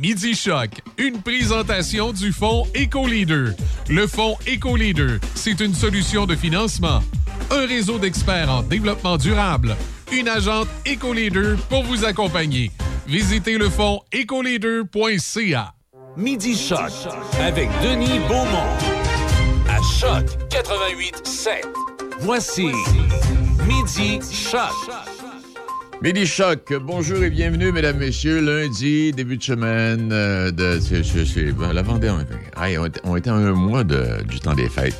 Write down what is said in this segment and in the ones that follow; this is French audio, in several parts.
Midi Choc, une présentation du fonds EcoLeader. Le fonds EcoLeader, c'est une solution de financement, un réseau d'experts en développement durable, une agente EcoLeader pour vous accompagner. Visitez le fonds ecoleader.ca. Midi Choc avec Denis Beaumont à Choc 88 7. Voici Midi Choc. Midi Choc, bonjour et bienvenue, mesdames, messieurs. Lundi, début de semaine euh, de. C'est ben, la Vendée. On, était, à un mois de, du temps des fêtes.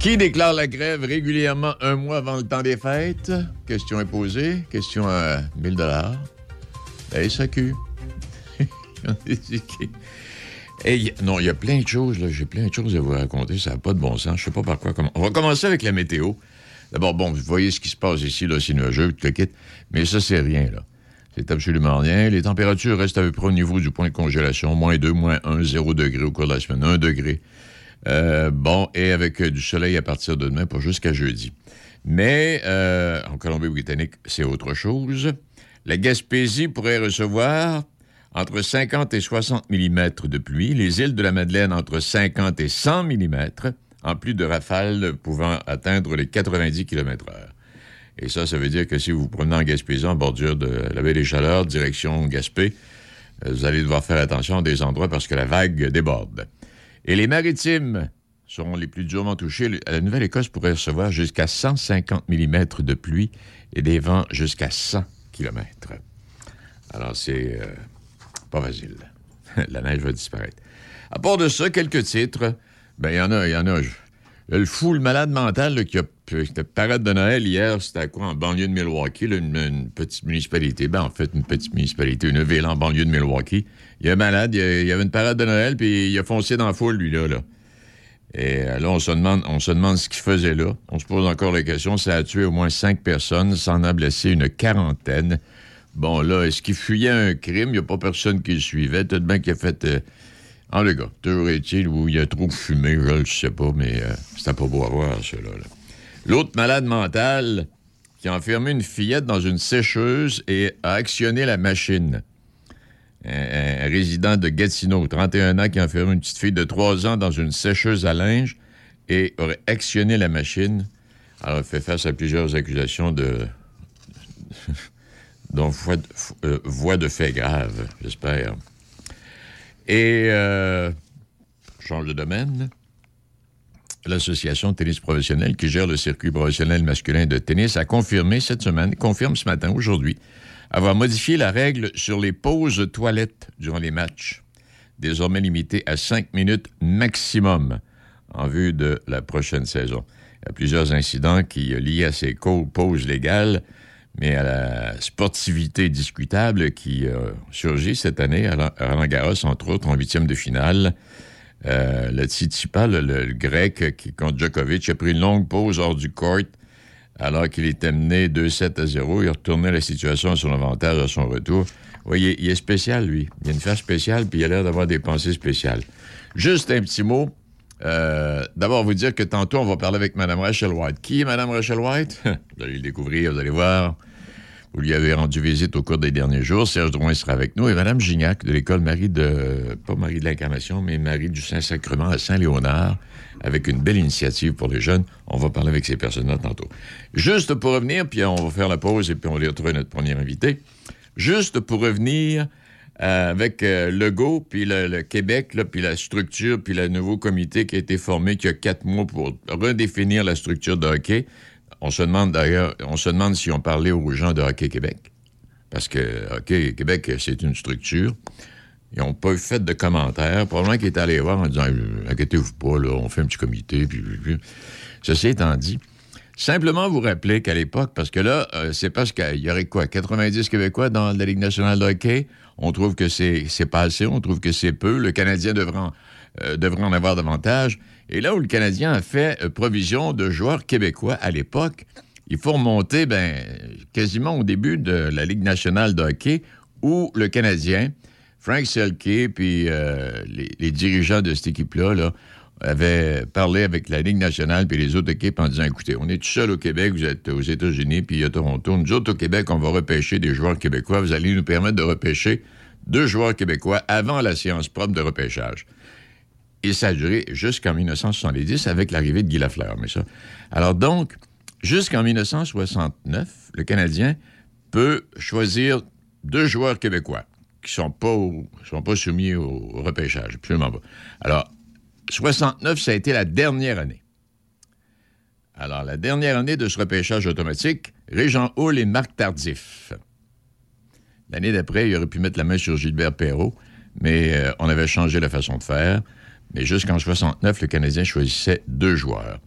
Qui déclare la grève régulièrement un mois avant le temps des fêtes? Question est posée. Question à 1000 dollars. La SAQ. Hey, non, il y a plein de choses, là. J'ai plein de choses à vous raconter. Ça n'a pas de bon sens. Je sais pas par quoi. Comment... On va commencer avec la météo. D'abord, bon, vous voyez ce qui se passe ici, là, c'est nuageux, tout le kit. Mais ça, c'est rien, là. C'est absolument rien. Les températures restent à peu près au niveau du point de congélation. Moins 2, moins 1, 0 degré au cours de la semaine. 1 degré. Euh, bon, et avec euh, du soleil à partir de demain pour jusqu'à jeudi. Mais euh, en Colombie-Britannique, c'est autre chose. La Gaspésie pourrait recevoir entre 50 et 60 mm de pluie. Les îles de la Madeleine entre 50 et 100 mm en plus de rafales pouvant atteindre les 90 km/h. Et ça, ça veut dire que si vous vous promenez en Gaspésie, en bordure de la baie des Chaleurs, direction Gaspé, euh, vous allez devoir faire attention à des endroits parce que la vague déborde. Et les maritimes seront les plus durement touchés. La Nouvelle-Écosse pourrait recevoir jusqu'à 150 mm de pluie et des vents jusqu'à 100 km. Alors, c'est euh, pas facile. la neige va disparaître. À part de ça, quelques titres. Ben, il y en a, il y en a. Le fou, le malade mental qui a la parade de Noël hier, c'était à quoi? En banlieue de Milwaukee, une, petite municipalité. Ben, en fait, une petite municipalité, une ville en banlieue de Milwaukee. Il a un malade, il y, avait une parade de Noël, puis il a foncé dans la foule, lui, là. là. Et euh, là, on se demande, on se demande ce qu'il faisait là. On se pose encore la question. Ça a tué au moins cinq personnes, ça en a blessé une quarantaine. Bon, là, est-ce qu'il fuyait un crime? Il n'y a pas personne qui le suivait. Peut-être bien qu'il a fait... Euh, en le gars, toujours est-il où il a trop fumé, je ne sais pas, mais euh, c'était pas beau à voir, cela. L'autre malade mental qui a enfermé une fillette dans une sécheuse et a actionné la machine. Un, résident de Gatineau, 31 ans, qui a enfermé une petite fille de 3 ans dans une sécheuse à linge et aurait actionné la machine. Alors, fait face à plusieurs accusations de... de, euh, voie de fait grave, j'espère. Et, euh, change de domaine, l'Association tennis professionnel qui gère le circuit professionnel masculin de tennis a confirmé cette semaine, confirme ce matin, aujourd'hui, avoir modifié la règle sur les pauses toilettes durant les matchs, désormais limitée à cinq minutes maximum en vue de la prochaine saison. Il y a plusieurs incidents qui, liés à ces pauses légales, mais à la sportivité discutable qui euh, surgit cette année à Roland Garros, entre autres, en huitième de finale. Euh, le Tsitsipas, le, grec qui, contre Djokovic, a pris une longue pause hors du court alors qu'il était mené 2-7 à 0. Il a retourné la situation à son avantage à son retour. Vous voyez, il est spécial, lui. Il a une face spéciale, puis il a l'air d'avoir des pensées spéciales. Juste un petit mot. Euh, D'abord, vous dire que tantôt, on va parler avec Mme Rachel White. Qui est Mme Rachel White? vous allez le découvrir, vous allez voir. Vous lui avez rendu visite au cours des derniers jours. Serge Drouin sera avec nous. Et Mme Gignac de l'école Marie de... pas Marie de l'Incarnation, mais Marie du Saint-Sacrement à Saint-Léonard, avec une belle initiative pour les jeunes. On va parler avec ces personnes-là tantôt. Juste pour revenir, puis on va faire la pause et puis on va retrouver notre premier invité. Juste pour revenir euh, avec euh, Legault, puis le, Québec, là, puis la structure, puis le nouveau comité qui a été formé il y a quatre mois pour redéfinir la structure de hockey. On se demande d'ailleurs, on se demande si on parlait aux gens de Hockey Québec. Parce que Hockey Québec, c'est une structure. Ils n'ont pas fait de commentaires. Probablement qu'ils étaient allés voir en disant Inquiétez-vous pas, là, on fait un petit comité. Puis, puis, puis. Ceci étant dit, simplement vous rappeler qu'à l'époque, parce que là, euh, c'est parce qu'il y aurait quoi 90 Québécois dans la Ligue nationale de hockey? On trouve que c'est pas assez, on trouve que c'est peu. Le Canadien devrait en, euh, avoir davantage. Et là où le Canadien a fait euh, provision de joueurs québécois à l'époque, il faut remonter ben, quasiment au début de la Ligue nationale de hockey où le Canadien, Frank Selke, puis euh, les, dirigeants de cette équipe-là, là, avaient parlé avec la Ligue nationale puis les autres équipes en disant écoutez, on est tout seul au Québec, vous êtes aux États-Unis, puis à Toronto. Nous autres, au Québec, on va repêcher des joueurs québécois. Vous allez nous permettre de repêcher deux joueurs québécois avant la séance propre de repêchage. Et ça a duré jusqu'en 1970 avec l'arrivée de Guy Lafleur. Mais ça. Alors donc, jusqu'en 1969, le Canadien peut choisir deux joueurs québécois qui ne sont pas, sont pas soumis au repêchage. Absolument pas. Alors, 69, ça a été la dernière année. Alors, la dernière année de ce repêchage automatique, Régent Hall et Marc Tardif. L'année d'après, il aurait pu mettre la main sur Gilbert Perrault, mais euh, on avait changé la façon de faire. Mais jusqu'en 69, le Canadien choisissait deux joueurs.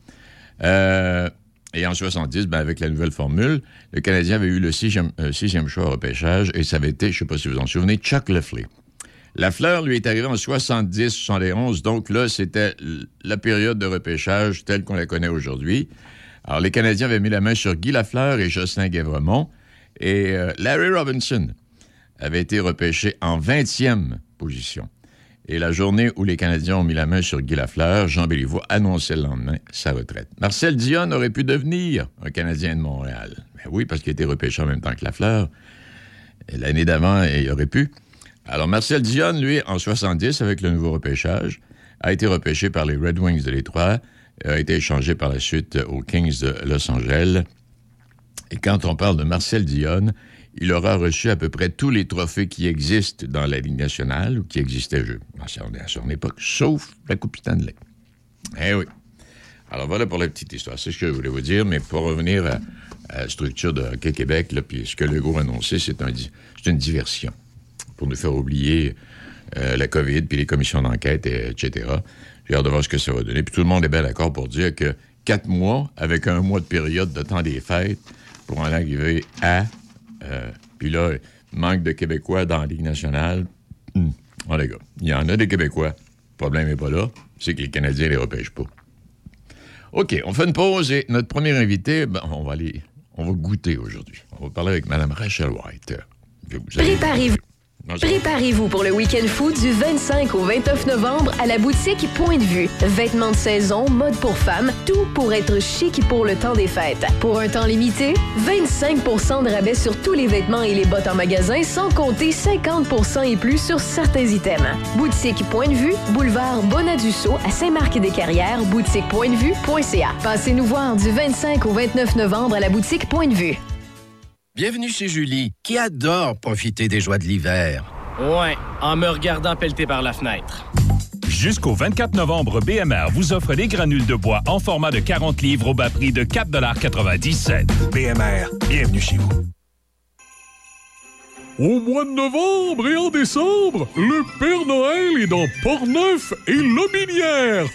Euh, et en 70, ben, avec la nouvelle formule, le Canadien avait eu le sixième, euh, sixième choix au repêchage et ça avait été, je ne sais pas si vous en souvenez, Chuck Lefley. La fleur lui est arrivée en 70, 71, donc là, c'était la période de repêchage telle qu'on la connaît aujourd'hui. Alors, les Canadiens avaient mis la main sur Guy Lafleur et Jocelyn Guévremont, et euh, Larry Robinson avait été repêché en 20e position. Et la journée où les Canadiens ont mis la main sur Guy Lafleur, Jean Béliveau annonçait le lendemain sa retraite. Marcel Dion aurait pu devenir un Canadien de Montréal. Ben oui, parce qu'il été repêché en même temps que Lafleur. L'année d'avant, il aurait pu. Alors, Marcel Dion, lui, en 70, avec le nouveau repêchage, a été repêché par les Red Wings de Détroit, a été échangé par la suite aux Kings de Los Angeles. Et quand on parle de Marcel Dion, il aura reçu à peu près tous les trophées qui existent dans la Ligue nationale ou qui existaient à son époque, sauf la Coupe Stanley. Eh oui. Alors voilà pour la petite histoire. C'est ce que je voulais vous dire, mais pour revenir à, la structure de Hockey Québec, puis ce que Legault a annoncé, c'est un, une diversion pour nous faire oublier euh, la COVID, puis les commissions d'enquête, etc. J'ai hâte de voir ce que ça va donner. Puis tout le monde est bien d'accord pour dire que quatre mois, avec un mois de période de temps des fêtes, pour en arriver à... Euh, puis là, manque de Québécois dans la Ligue nationale. Hum, oh les gars, il y en a des Québécois. Le problème n'est pas là. C'est que les Canadiens ne les repêchent pas. OK, on fait une pause et notre premier invité, ben, on va aller... On va goûter aujourd'hui. On va parler avec Mme Rachel White. Préparez-vous. Préparez-vous pour le week-end food du 25 au 29 novembre à la boutique Point de Vue. Vêtements de saison, mode pour femmes, tout pour être chic pour le temps des fêtes. Pour un temps limité, 25% de rabais sur tous les vêtements et les bottes en magasin, sans compter 50% et plus sur certains items. Boutique Point de Vue, boulevard Bonadusseau à Saint-Marc-des-Carrières, boutiquepointdevue.ca. Passez nous voir du 25 au 29 novembre à la boutique Point de Vue. Bienvenue chez Julie, qui adore profiter des joies de l'hiver. Ouais, en me regardant pelleter par la fenêtre. Jusqu'au 24 novembre, BMR vous offre les granules de bois en format de 40 livres au bas prix de 4,97 BMR, bienvenue chez vous. Au mois de novembre et en décembre, le Père Noël est dans Portneuf et Lobinière.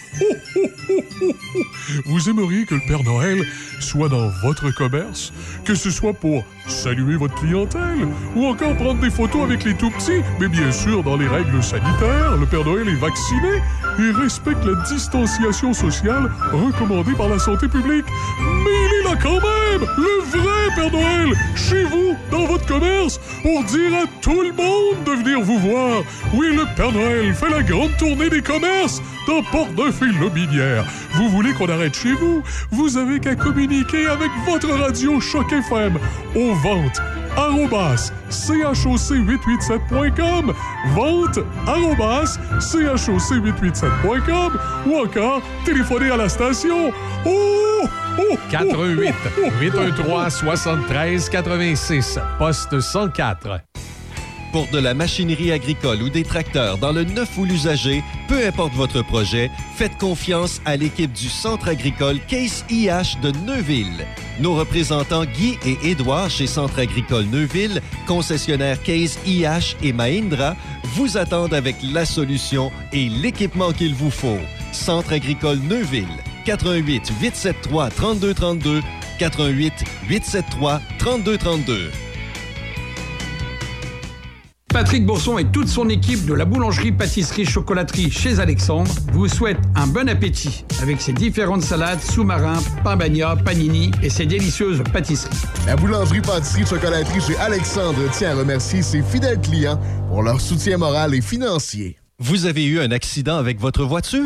Vous aimeriez que le Père Noël soit dans votre commerce, que ce soit pour saluer votre clientèle ou encore prendre des photos avec les tout-petits, mais bien sûr dans les règles sanitaires, le Père Noël est vacciné et respecte la distanciation sociale recommandée par la santé publique. Quand même, le vrai Père Noël, chez vous, dans votre commerce, pour dire à tout le monde de venir vous voir. Oui, le Père Noël fait la grande tournée des commerces dans Port-Neuf et Lobinière. Vous voulez qu'on arrête chez vous? Vous avez qu'à communiquer avec votre radio Choc FM aux ventes choc887.com, vente choc887.com ou encore téléphoner à la station. Oh! 88 813 73 86 poste 104 pour de la machinerie agricole ou des tracteurs dans le neuf ou l'usager, peu importe votre projet, faites confiance à l'équipe du Centre agricole Case IH de Neuville. Nos représentants Guy et Édouard chez Centre agricole Neuville, concessionnaire Case IH et Mahindra, vous attendent avec la solution et l'équipement qu'il vous faut. Centre agricole Neuville, 88 873 3232, 88 873 3232. Patrick Bourson et toute son équipe de la boulangerie-pâtisserie-chocolaterie chez Alexandre vous souhaitent un bon appétit avec ses différentes salades, sous-marins, pain bagna, panini et ses délicieuses pâtisseries. La boulangerie-pâtisserie-chocolaterie chez Alexandre tient à remercier ses fidèles clients pour leur soutien moral et financier. Vous avez eu un accident avec votre voiture?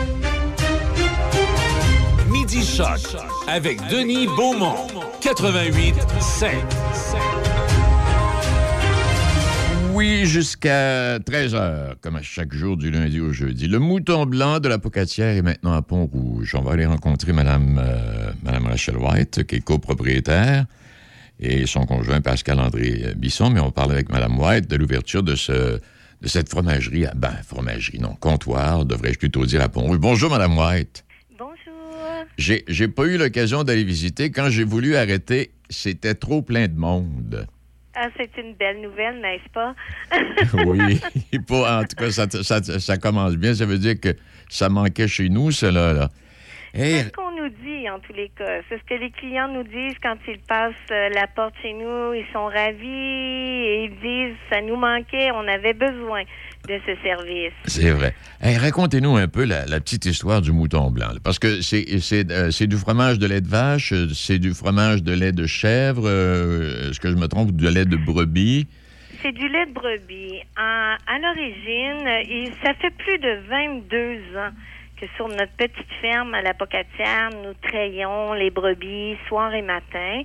Avec Denis Beaumont. 88 5. Oui, jusqu'à 13h, comme à chaque jour du lundi au jeudi. Le mouton blanc de la Pocatière est maintenant à Pont-Rouge. On va aller rencontrer Mme, euh, Madame Rachel White, qui est copropriétaire, et son conjoint Pascal-André Bisson, mais on parle avec Mme White de l'ouverture de, ce, de cette fromagerie, à, ben, fromagerie, non, comptoir, devrais-je plutôt dire, à Pont-Rouge. Bonjour, Mme White. J'ai, j'ai pas eu l'occasion d'aller visiter. Quand j'ai voulu arrêter, c'était trop plein de monde. Ah, c'est une belle nouvelle, n'est-ce pas? oui. en tout cas, ça, ça, ça, commence bien. Ça veut dire que ça manquait chez nous, cela. Là. C'est ce qu'on nous dit, en tous les cas. C'est ce que les clients nous disent quand ils passent euh, la porte chez nous. Ils sont ravis et ils disent ça nous manquait, on avait besoin de ce service. C'est vrai. Racontez-nous un peu la, petite histoire du mouton blanc. Parce que c'est, euh, c'est, du fromage de lait de vache, euh, c'est du fromage de lait de chèvre, est-ce que je me trompe, de lait de brebis? C'est du lait de brebis. à l'origine, ça fait plus de 22 ans sur notre petite ferme à la Pocatière, nous trayons les brebis soir et matin.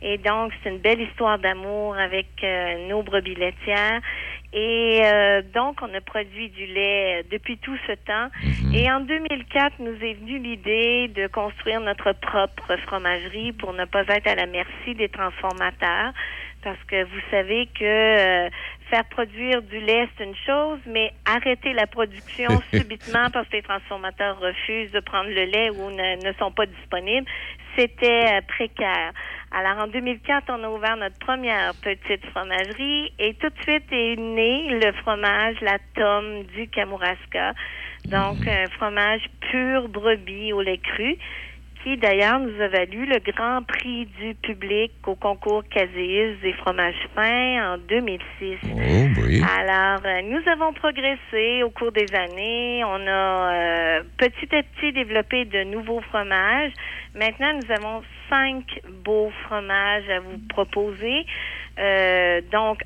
Et donc, c'est une belle histoire d'amour avec euh, nos brebis laitières. Et euh, donc, on a produit du lait depuis tout ce temps. Mhm. Et en 2004, nous est venue l'idée de construire notre propre fromagerie pour ne pas être à la merci des transformateurs. Parce que vous savez que euh, faire produire du lait, c'est une chose, mais arrêter la production subitement parce que les transformateurs refusent de prendre le lait ou ne, sont pas disponibles, c'était euh, précaire. Alors, en 2004, on a ouvert notre première petite fromagerie et tout de suite est né le fromage, la tome du Kamouraska. Donc, un fromage pur brebis au lait cru qui d'ailleurs nous a valu le grand prix du public au concours Caséis des fromages fins en 2006. Oh, oui. Alors, euh, nous avons progressé au cours des années. On a euh, petit à petit développé de nouveaux fromages. Maintenant, nous avons cinq beaux fromages à vous proposer. Euh, donc,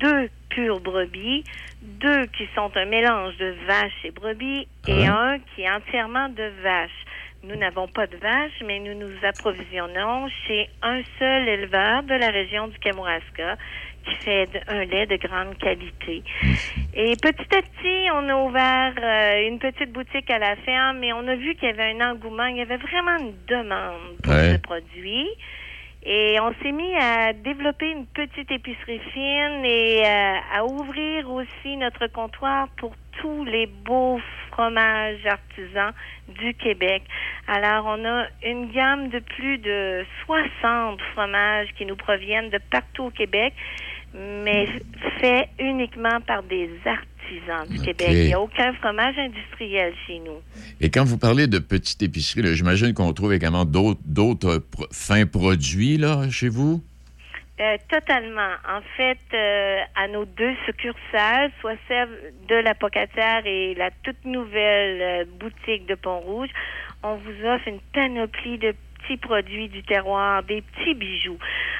deux purs brebis, deux qui sont un mélange de vache et brebis et un qui est entièrement de vache. Nous n'avons pas de vaches, mais nous nous approvisionnons chez un seul éleveur de la région du Kamouraska qui fait un lait de grande qualité. Et petit à petit, on a ouvert euh, une petite boutique à la ferme, mais on a vu qu'il y avait un engouement, il y avait vraiment une demande pour ce produit. Et on s'est mis à développer une petite épicerie fine et euh, à ouvrir aussi notre comptoir pour tous les beaux fromages artisans du Québec. Alors, on a une gamme de plus de 60 fromages qui nous proviennent de partout au Québec, mais fait uniquement par des artisans du Québec. Il n'y a aucun fromage industriel chez nous. Et quand vous parlez de petite épicerie, j'imagine qu'on trouve également d'autres fins produits là, chez vous? Euh, totalement. En fait, euh, à nos deux succursales, soit celle de la Pocatière et la toute nouvelle euh, boutique de Pont-Rouge, on vous offre une panoplie de petits produits du terroir, des petits bijoux.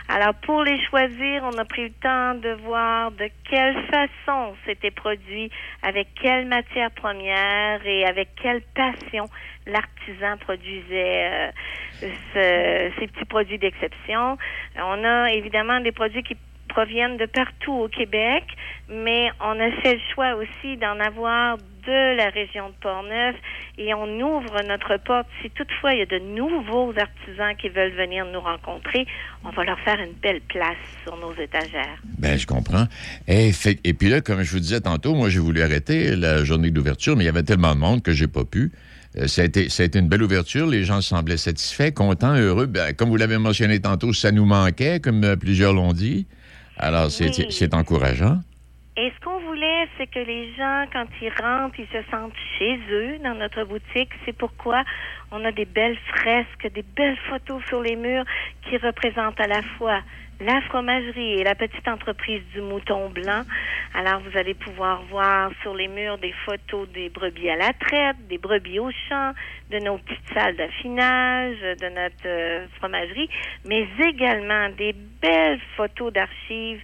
Alors, pour les choisir, on a pris le temps de voir de quelle façon c'était produit, avec quelle matière première et avec quelle passion l'artisan produisait euh, ces petits produits d'exception. On a évidemment des produits qui proviennent de partout au Québec, mais on a fait le choix aussi d'en avoir de la région de Portneuf et on ouvre notre porte. Si toutefois il y a de nouveaux artisans qui veulent venir nous rencontrer, on va leur faire une belle place sur nos étagères. Ben, je comprends. Et, fait, et puis là, comme je vous disais tantôt, moi, j'ai voulu arrêter la journée d'ouverture, mais il y avait tellement de monde que j'ai pas pu. Euh, ça, a été, ça a été une belle ouverture. Les gens semblaient satisfaits, contents, heureux. Ben, comme vous l'avez mentionné tantôt, ça nous manquait, comme euh, plusieurs l'ont dit. Alors, c'est Oui. c'est encourageant. Et ce qu'on voulait, c'est que les gens, quand ils rentrent, ils se sentent chez eux dans notre boutique. C'est pourquoi on a des belles fresques, des belles photos sur les murs qui représentent à la fois la fromagerie et la petite entreprise du mouton blanc. Alors, vous allez pouvoir voir sur les murs des photos des brebis à la traite, des brebis au champ, de nos petites salles d'affinage, de notre euh, fromagerie, mais également des belles photos d'archives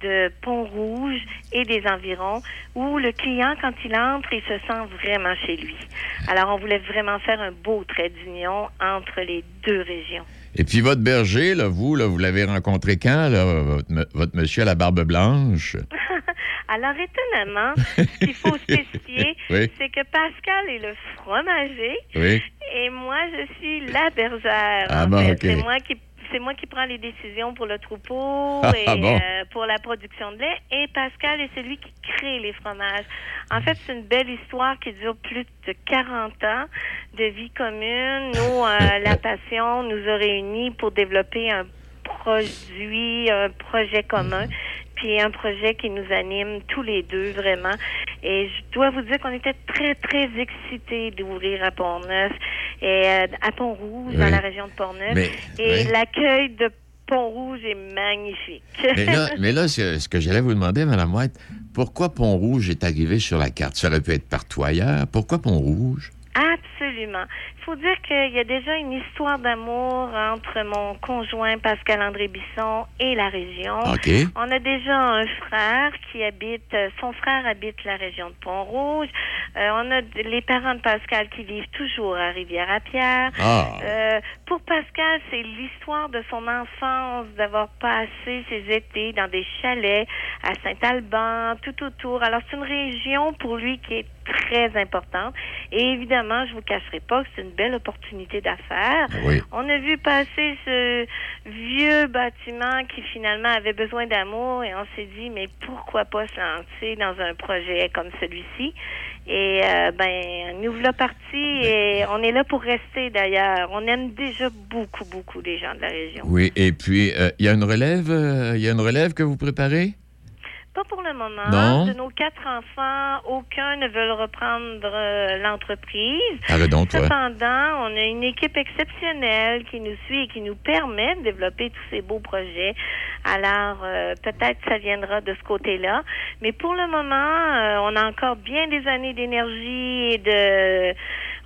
de Pont-Rouge et des environs où le client, quand il entre, il se sent vraiment chez lui. Alors, on voulait vraiment faire un beau trait d'union entre les deux régions. Et puis votre berger, là, vous, là, vous l'avez rencontré quand, là, votre, monsieur à la barbe blanche? Alors, étonnamment, ce qu'il faut spécifier, Oui. c'est que Pascal est le fromager Oui. et moi, je suis la bergère. Ah bon, fait. ok. C'est moi qui c'est moi qui prends les décisions pour le troupeau Ah, et bon. euh, pour la production de lait. Et Pascal est celui qui crée les fromages. En fait, c'est une belle histoire qui dure plus de 40 ans de vie commune. Nous, euh, la passion nous a réunis pour développer un produit, un projet commun, puis un projet qui nous anime tous les deux vraiment. Et je dois vous dire qu'on était très, très excités d'ouvrir à Pont-Neuf et euh, à Pont-Rouge, dans la région de Pont-Neuf. Mais- et oui. l'accueil de Pont-Rouge est magnifique. Mais là, mais là ce, ce que j'allais vous demander, Mme White, pourquoi Pont-Rouge est arrivé sur la carte? Ça aurait pu être partout ailleurs. Pourquoi Pont-Rouge? Absolument. Il faut dire qu'il y a déjà une histoire d'amour entre mon conjoint Pascal André Bisson et la région. OK. On a déjà un frère qui habite, euh, son frère habite la région de Pont-Rouge. Euh, on a les parents de Pascal qui vivent toujours à Rivière-à-Pierre. Ah. Euh, pour Pascal, c'est l'histoire de son enfance, d'avoir passé ses étés dans des chalets à Saint-Alban, tout autour. Alors, c'est une région pour lui qui est très importante. Et évidemment, je vous cacherai pas que c'est une belle opportunité d'affaires. Oui. On a vu passer ce vieux bâtiment qui finalement avait besoin d'amour et on s'est dit, mais pourquoi pas se lancer dans un projet comme celui-ci? Et euh, ben, nous voilà partis et on est là pour rester d'ailleurs. On aime déjà beaucoup, beaucoup les gens de la région. Oui, et puis, euh, il y a une relève, euh, il y a une relève que vous préparez? Pas pour le moment. Non. De nos quatre enfants, aucun ne veut reprendre euh, l'entreprise. Arrête donc, toi. Cependant, on a une équipe exceptionnelle qui nous suit et qui nous permet de développer tous ces beaux projets. Alors, euh, peut-être ça viendra de ce côté-là. Mais pour le moment, euh, on a encore bien des années d'énergie et de...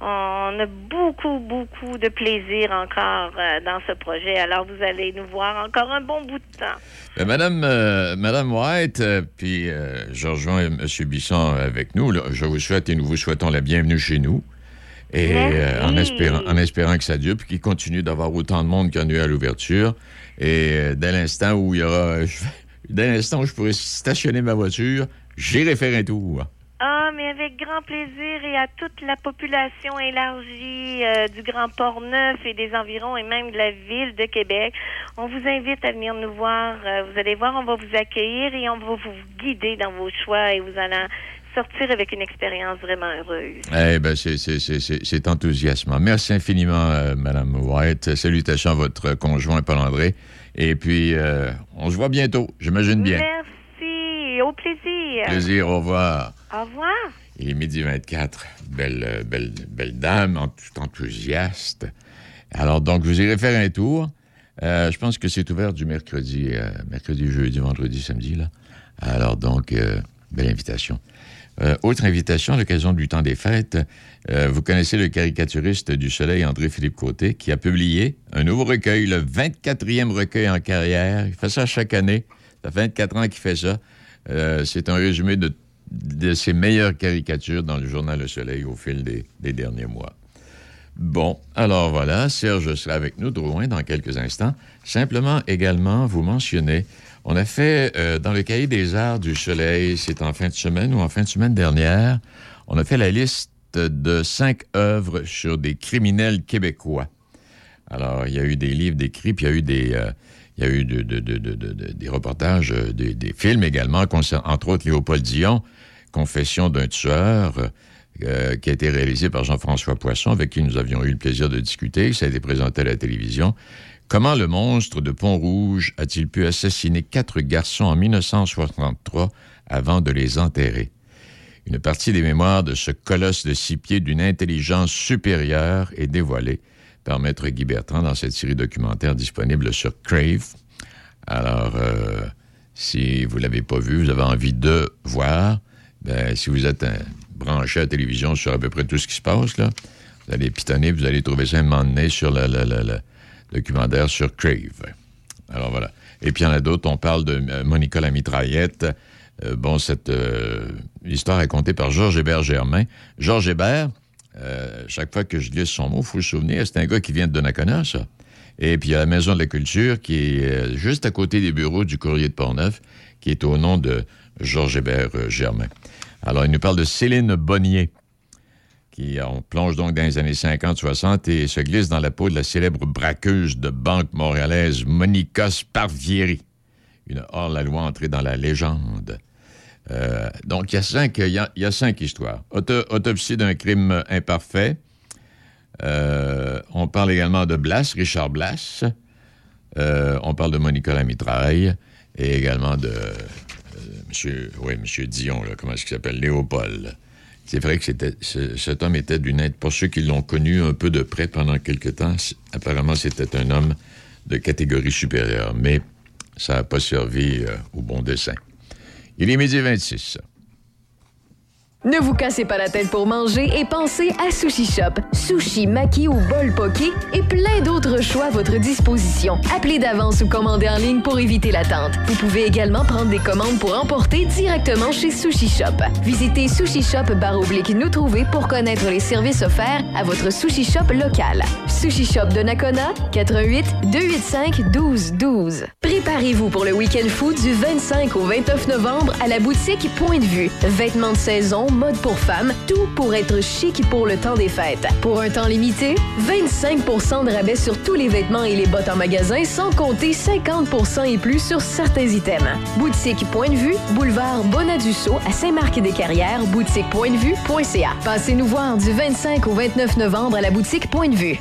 On a beaucoup, beaucoup de plaisir encore euh, dans ce projet. Alors, vous allez nous voir encore un bon bout de temps. Euh, Madame, euh, Madame White, euh, puis je rejoins M. Bisson avec nous. là. je vous souhaite et nous vous souhaitons la bienvenue chez nous. Et en, espérant, en espérant que ça dure, puis qu'il continue d'avoir autant de monde qu'il y en a eu à l'ouverture. Et dès l'instant où il y aura. dès l'instant où je pourrai stationner ma voiture, j'irai faire un tour. Ah, mais avec grand plaisir et à toute la population élargie euh, du Grand Port-Neuf et des environs et même de la ville de Québec. On vous invite à venir nous voir. Euh, vous allez voir, on va vous accueillir et on va vous guider dans vos choix et vous allez sortir avec une expérience vraiment heureuse. Eh bien, c'est- enthousiasmant. Merci infiniment, euh, Madame White. Salutations à votre conjoint Paul-André. Et puis, euh, on se voit bientôt, j'imagine bien. Merci au plaisir. Plaisir, au revoir. Au revoir. Il est midi 24. Belle, euh, belle, belle dame, en tout enthousiaste. Alors, donc, vous irez faire un tour. Euh, je pense que c'est ouvert du mercredi, euh, mercredi, jeudi, vendredi, samedi, là. Alors, donc, belle invitation. Autre invitation à l'occasion du temps des fêtes. vous connaissez le caricaturiste du Soleil, André-Philippe Côté, qui a publié un nouveau recueil, le 24e recueil en carrière. Il fait ça chaque année. Ça fait 24 ans qu'il fait ça. C'est un résumé de, de ses meilleures caricatures dans le journal Le Soleil au fil des, derniers mois. Bon, alors voilà, Serge sera avec nous, Drouin, dans quelques instants. Simplement également vous mentionner, on a fait euh, dans le cahier des arts du Soleil, c'est en fin de semaine ou en fin de semaine dernière, On a fait la liste de cinq œuvres sur des criminels québécois. Alors, il y a eu des livres décrits, puis il y a eu des, euh, il y a eu de- de- de- de- de- des reportages, euh, des, des films également, entre autres Léopold Dion, Confession d'un tueur, euh, qui a été réalisé par Jean-François Poisson, avec qui nous avions eu le plaisir de discuter. Ça a été présenté à la télévision. Comment le monstre de Pont-Rouge a-t-il pu assassiner quatre garçons en 1963 avant de les enterrer? Une partie des mémoires de ce colosse de six pieds d'une intelligence supérieure est dévoilée par Maître Guy Bertrand dans cette série documentaire disponible sur Crave. Alors, euh, si vous ne l'avez pas vu, vous avez envie de voir, ben, si vous êtes branché à la télévision sur à peu près tout ce qui se passe, là, vous allez pitonner, vous allez trouver ça un moment donné sur le, documentaire sur Crave. Alors voilà. Et puis il y en a d'autres, on parle de euh, Monica la mitraillette. Euh, bon, cette euh, histoire est contée par Georges Hébert Germain. Georges Hébert, euh, chaque fois que je lis son mot, il faut se souvenir, c'est un gars qui vient de Donnacona, ça. Et puis il y a la Maison de la Culture qui est juste à côté des bureaux du Courrier de Portneuf, qui est au nom de Georges Hébert euh, Germain. Alors, il nous parle de Céline Bonnier, qui, on plonge donc dans les années 50-60 et se glisse dans la peau de la célèbre braqueuse de banque montréalaise Monica Sparvieri, une hors-la-loi entrée dans la légende. Euh, donc, il y, a cinq, histoires. Auto- autopsie d'un crime imparfait. Euh, on parle également de Blas, Richard Blas. Euh, on parle de Monica la mitraille et également de euh, monsieur, oui, monsieur Dion, comment est-ce qu'il s'appelle? Léopold. C'est vrai que cet homme était d'une aide. Pour ceux qui l'ont connu un peu de près pendant quelque temps, apparemment, c'était un homme de catégorie supérieure, mais ça n'a pas servi euh, au bon dessin. Il est midi 26. Ne vous cassez pas la tête pour manger et pensez à Sushi Shop. Sushi, maki ou bol poké et plein d'autres choix à votre disposition. Appelez d'avance ou commandez en ligne pour éviter l'attente. Vous pouvez également prendre des commandes pour emporter directement chez Sushi Shop. Visitez Sushi Shop oblique nous trouver pour connaître les services offerts à votre Sushi Shop local. Sushi Shop de Nakona, 88 285 1212. Préparez-vous pour le week-end food du 25 au 29 novembre à la boutique Point de Vue. Vêtements de saison, mode pour femmes, tout pour être chic pour le temps des fêtes. Pour un temps limité, 25% de rabais sur tous les vêtements et les bottes en magasin, sans compter 50% et plus sur certains items. Boutique Point de Vue, boulevard Bonadusseau à Saint-Marc-des-Carrières, boutiquepointdevue.ca. Passez nous voir du 25 au 29 novembre à la boutique Point de Vue.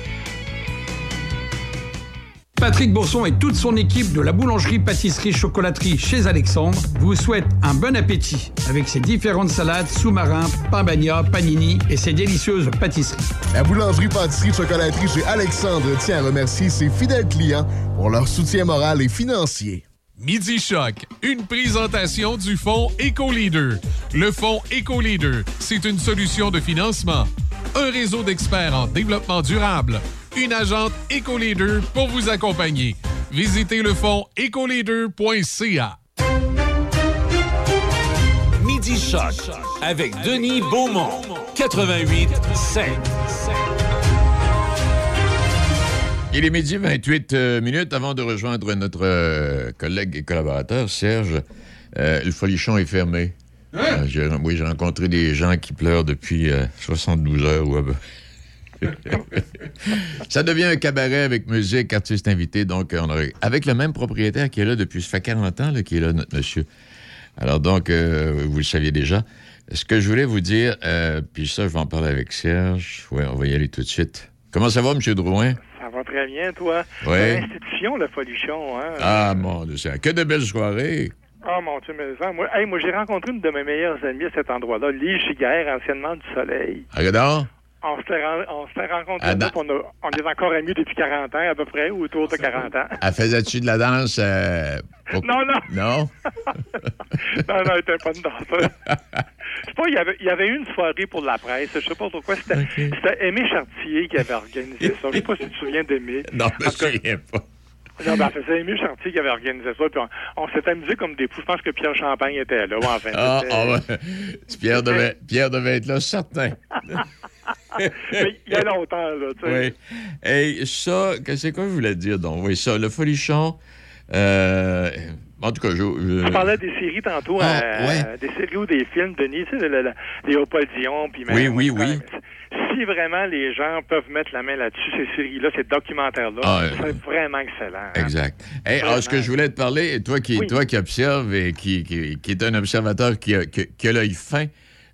Patrick Bourson et toute son équipe de la boulangerie-pâtisserie-chocolaterie chez Alexandre vous souhaitent un bon appétit avec ses différentes salades, sous-marins, pain bagna, panini et ses délicieuses pâtisseries. La boulangerie-pâtisserie-chocolaterie chez Alexandre tient à remercier ses fidèles clients pour leur soutien moral et financier. Midi Choc, une présentation du fonds EcoLeader. Le fonds EcoLeader, c'est une solution de financement. Un réseau d'experts en développement durable. Une agente EcoLeader pour vous accompagner. Visitez le fonds ecoleader.ca. Midi Choc avec Denis Beaumont, 88 5. Il est midi 28 euh, minutes avant de rejoindre notre euh, collègue et collaborateur Serge. euh, le folichon est fermé. Euh, j'ai- oui, j'ai rencontré des gens qui pleurent depuis euh, 72 heures. ou à peu- Ça devient un cabaret avec musique, artistes invités. Donc, on aurait- avec le même propriétaire qui est là depuis, ça fait 40 ans là, qui est là, notre monsieur. Alors, donc, euh, vous le saviez déjà. Ce que je voulais vous dire, euh, puis ça, je vais en parler avec Serge. Oui, on va y aller tout de suite. Comment ça va, M. Drouin? Ça va très bien, toi? Ouais. L'institution, le folichon, hein? Ah, mon Dieu, c'est que de belles soirées. Oh mon Dieu, mais moi, hey, moi j'ai rencontré une de mes meilleures amies à cet endroit-là, Lise Giguère, anciennement du Soleil. Regarde. On s'était ren- on s'était rencontrés, Ah, puis on, a- on est encore amis depuis 40 ans, à peu près, ou autour de 40 ans. Elle faisait-tu de la danse? euh, pour- Non, non. Non? non, non, elle était pas une danseuse. Je sais pas, il y, avait, il y avait eu une soirée pour la presse. Je sais pas pourquoi. C'était Aimé Chartier qui avait organisé ça. Je sais pas si tu te souviens d'Aimé. Non, je me souviens pas. Non, ben, c'est Aimé Chartier qui avait organisé ça. Puis on, on s'est amusé comme des fous. Je pense que Pierre Champagne était là. Enfin, Ah, ah. Pierre, devait, Pierre devait être là, certain. Mais il y a longtemps, là, tu sais. Oui. Et ça, qu'est-ce que je voulais dire donc? Oui, ça, le folichon. euh, en tout cas, je. je- Tu parlais des séries tantôt, Ah, euh, ouais. des séries ou des films, Denis, tu sais, Léopold Dion, puis Oui, oui, oui. Si vraiment les gens peuvent mettre la main là-dessus, ces séries-là, ces documentaires-là, Ah, c'est vraiment excellent. hein. Exact. Hey, alors, ce que je voulais te parler, toi qui, Oui. toi qui observes et qui, qui, qui est un observateur qui a, qui, qui a l'œil fin,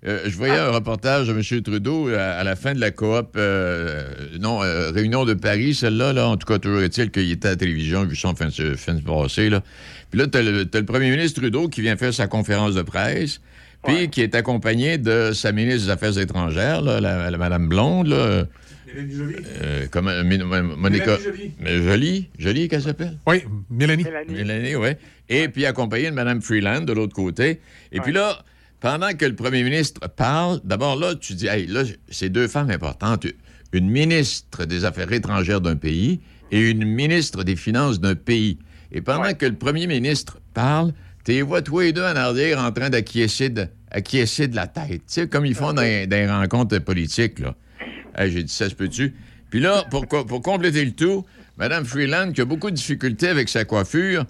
euh, je voyais Ah. un reportage de M. Trudeau à, à la fin de la coop, euh, non, euh, Réunion de Paris, celle-là, là, en tout cas, toujours est-il qu'il était à la télévision, vu ça en fin de, fin de passée, là. Puis là, tu as, le premier ministre Trudeau qui vient faire sa conférence de presse, puis qui est accompagné de sa ministre des Affaires étrangères, là, la, la Madame Blonde, là. Euh, Mon- Monica. Mélanie Jolie. Jolie, qu'elle s'appelle? Oui, Mélanie. Mélanie, oui. Et puis accompagné de Mme Freeland de l'autre côté. Et puis là, pendant que le premier ministre parle, d'abord là, tu dis, hey, là, c'est deux femmes importantes. Une ministre des Affaires étrangères d'un pays et une ministre des Finances d'un pays. Et pendant que le premier ministre parle, tu les vois tous les deux en arrière en train d'acquiescer de, acquiescer de la tête. Tu sais, comme ils font dans, les- dans les rencontres politiques, là. Hey, J'ai dit, ça se peut-tu? Puis là, pour, pour compléter le tout, Mme Freeland, qui a beaucoup de difficultés avec sa coiffure,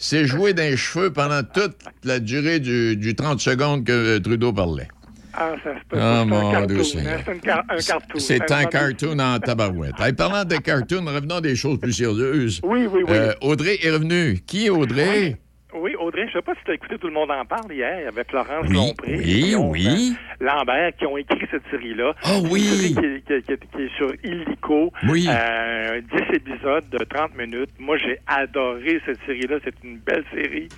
s'est jouée d'un cheveux pendant toute la durée du, du 30 secondes que euh, Trudeau parlait. Ah, ça se peut. Ah, mon Dieu. C'est. C'est un cartoon en tabarouette. Hey, parlant de cartoon, revenons des choses plus sérieuses. Oui, oui, oui. Euh, Audrey est revenue. Qui est Audrey? Oui, Audrey, je sais pas si tu as écouté Tout le monde en parle hier avec Florence Oui, Lompré. oui, Guillaume, oui. euh, Lambert qui ont écrit cette série-là. Ah oui. Série qui, est- qui est- qui est- qui est sur Illico. Oui. Euh, 10 épisodes de 30 minutes. Moi, j'ai adoré cette série-là. C'est une belle série.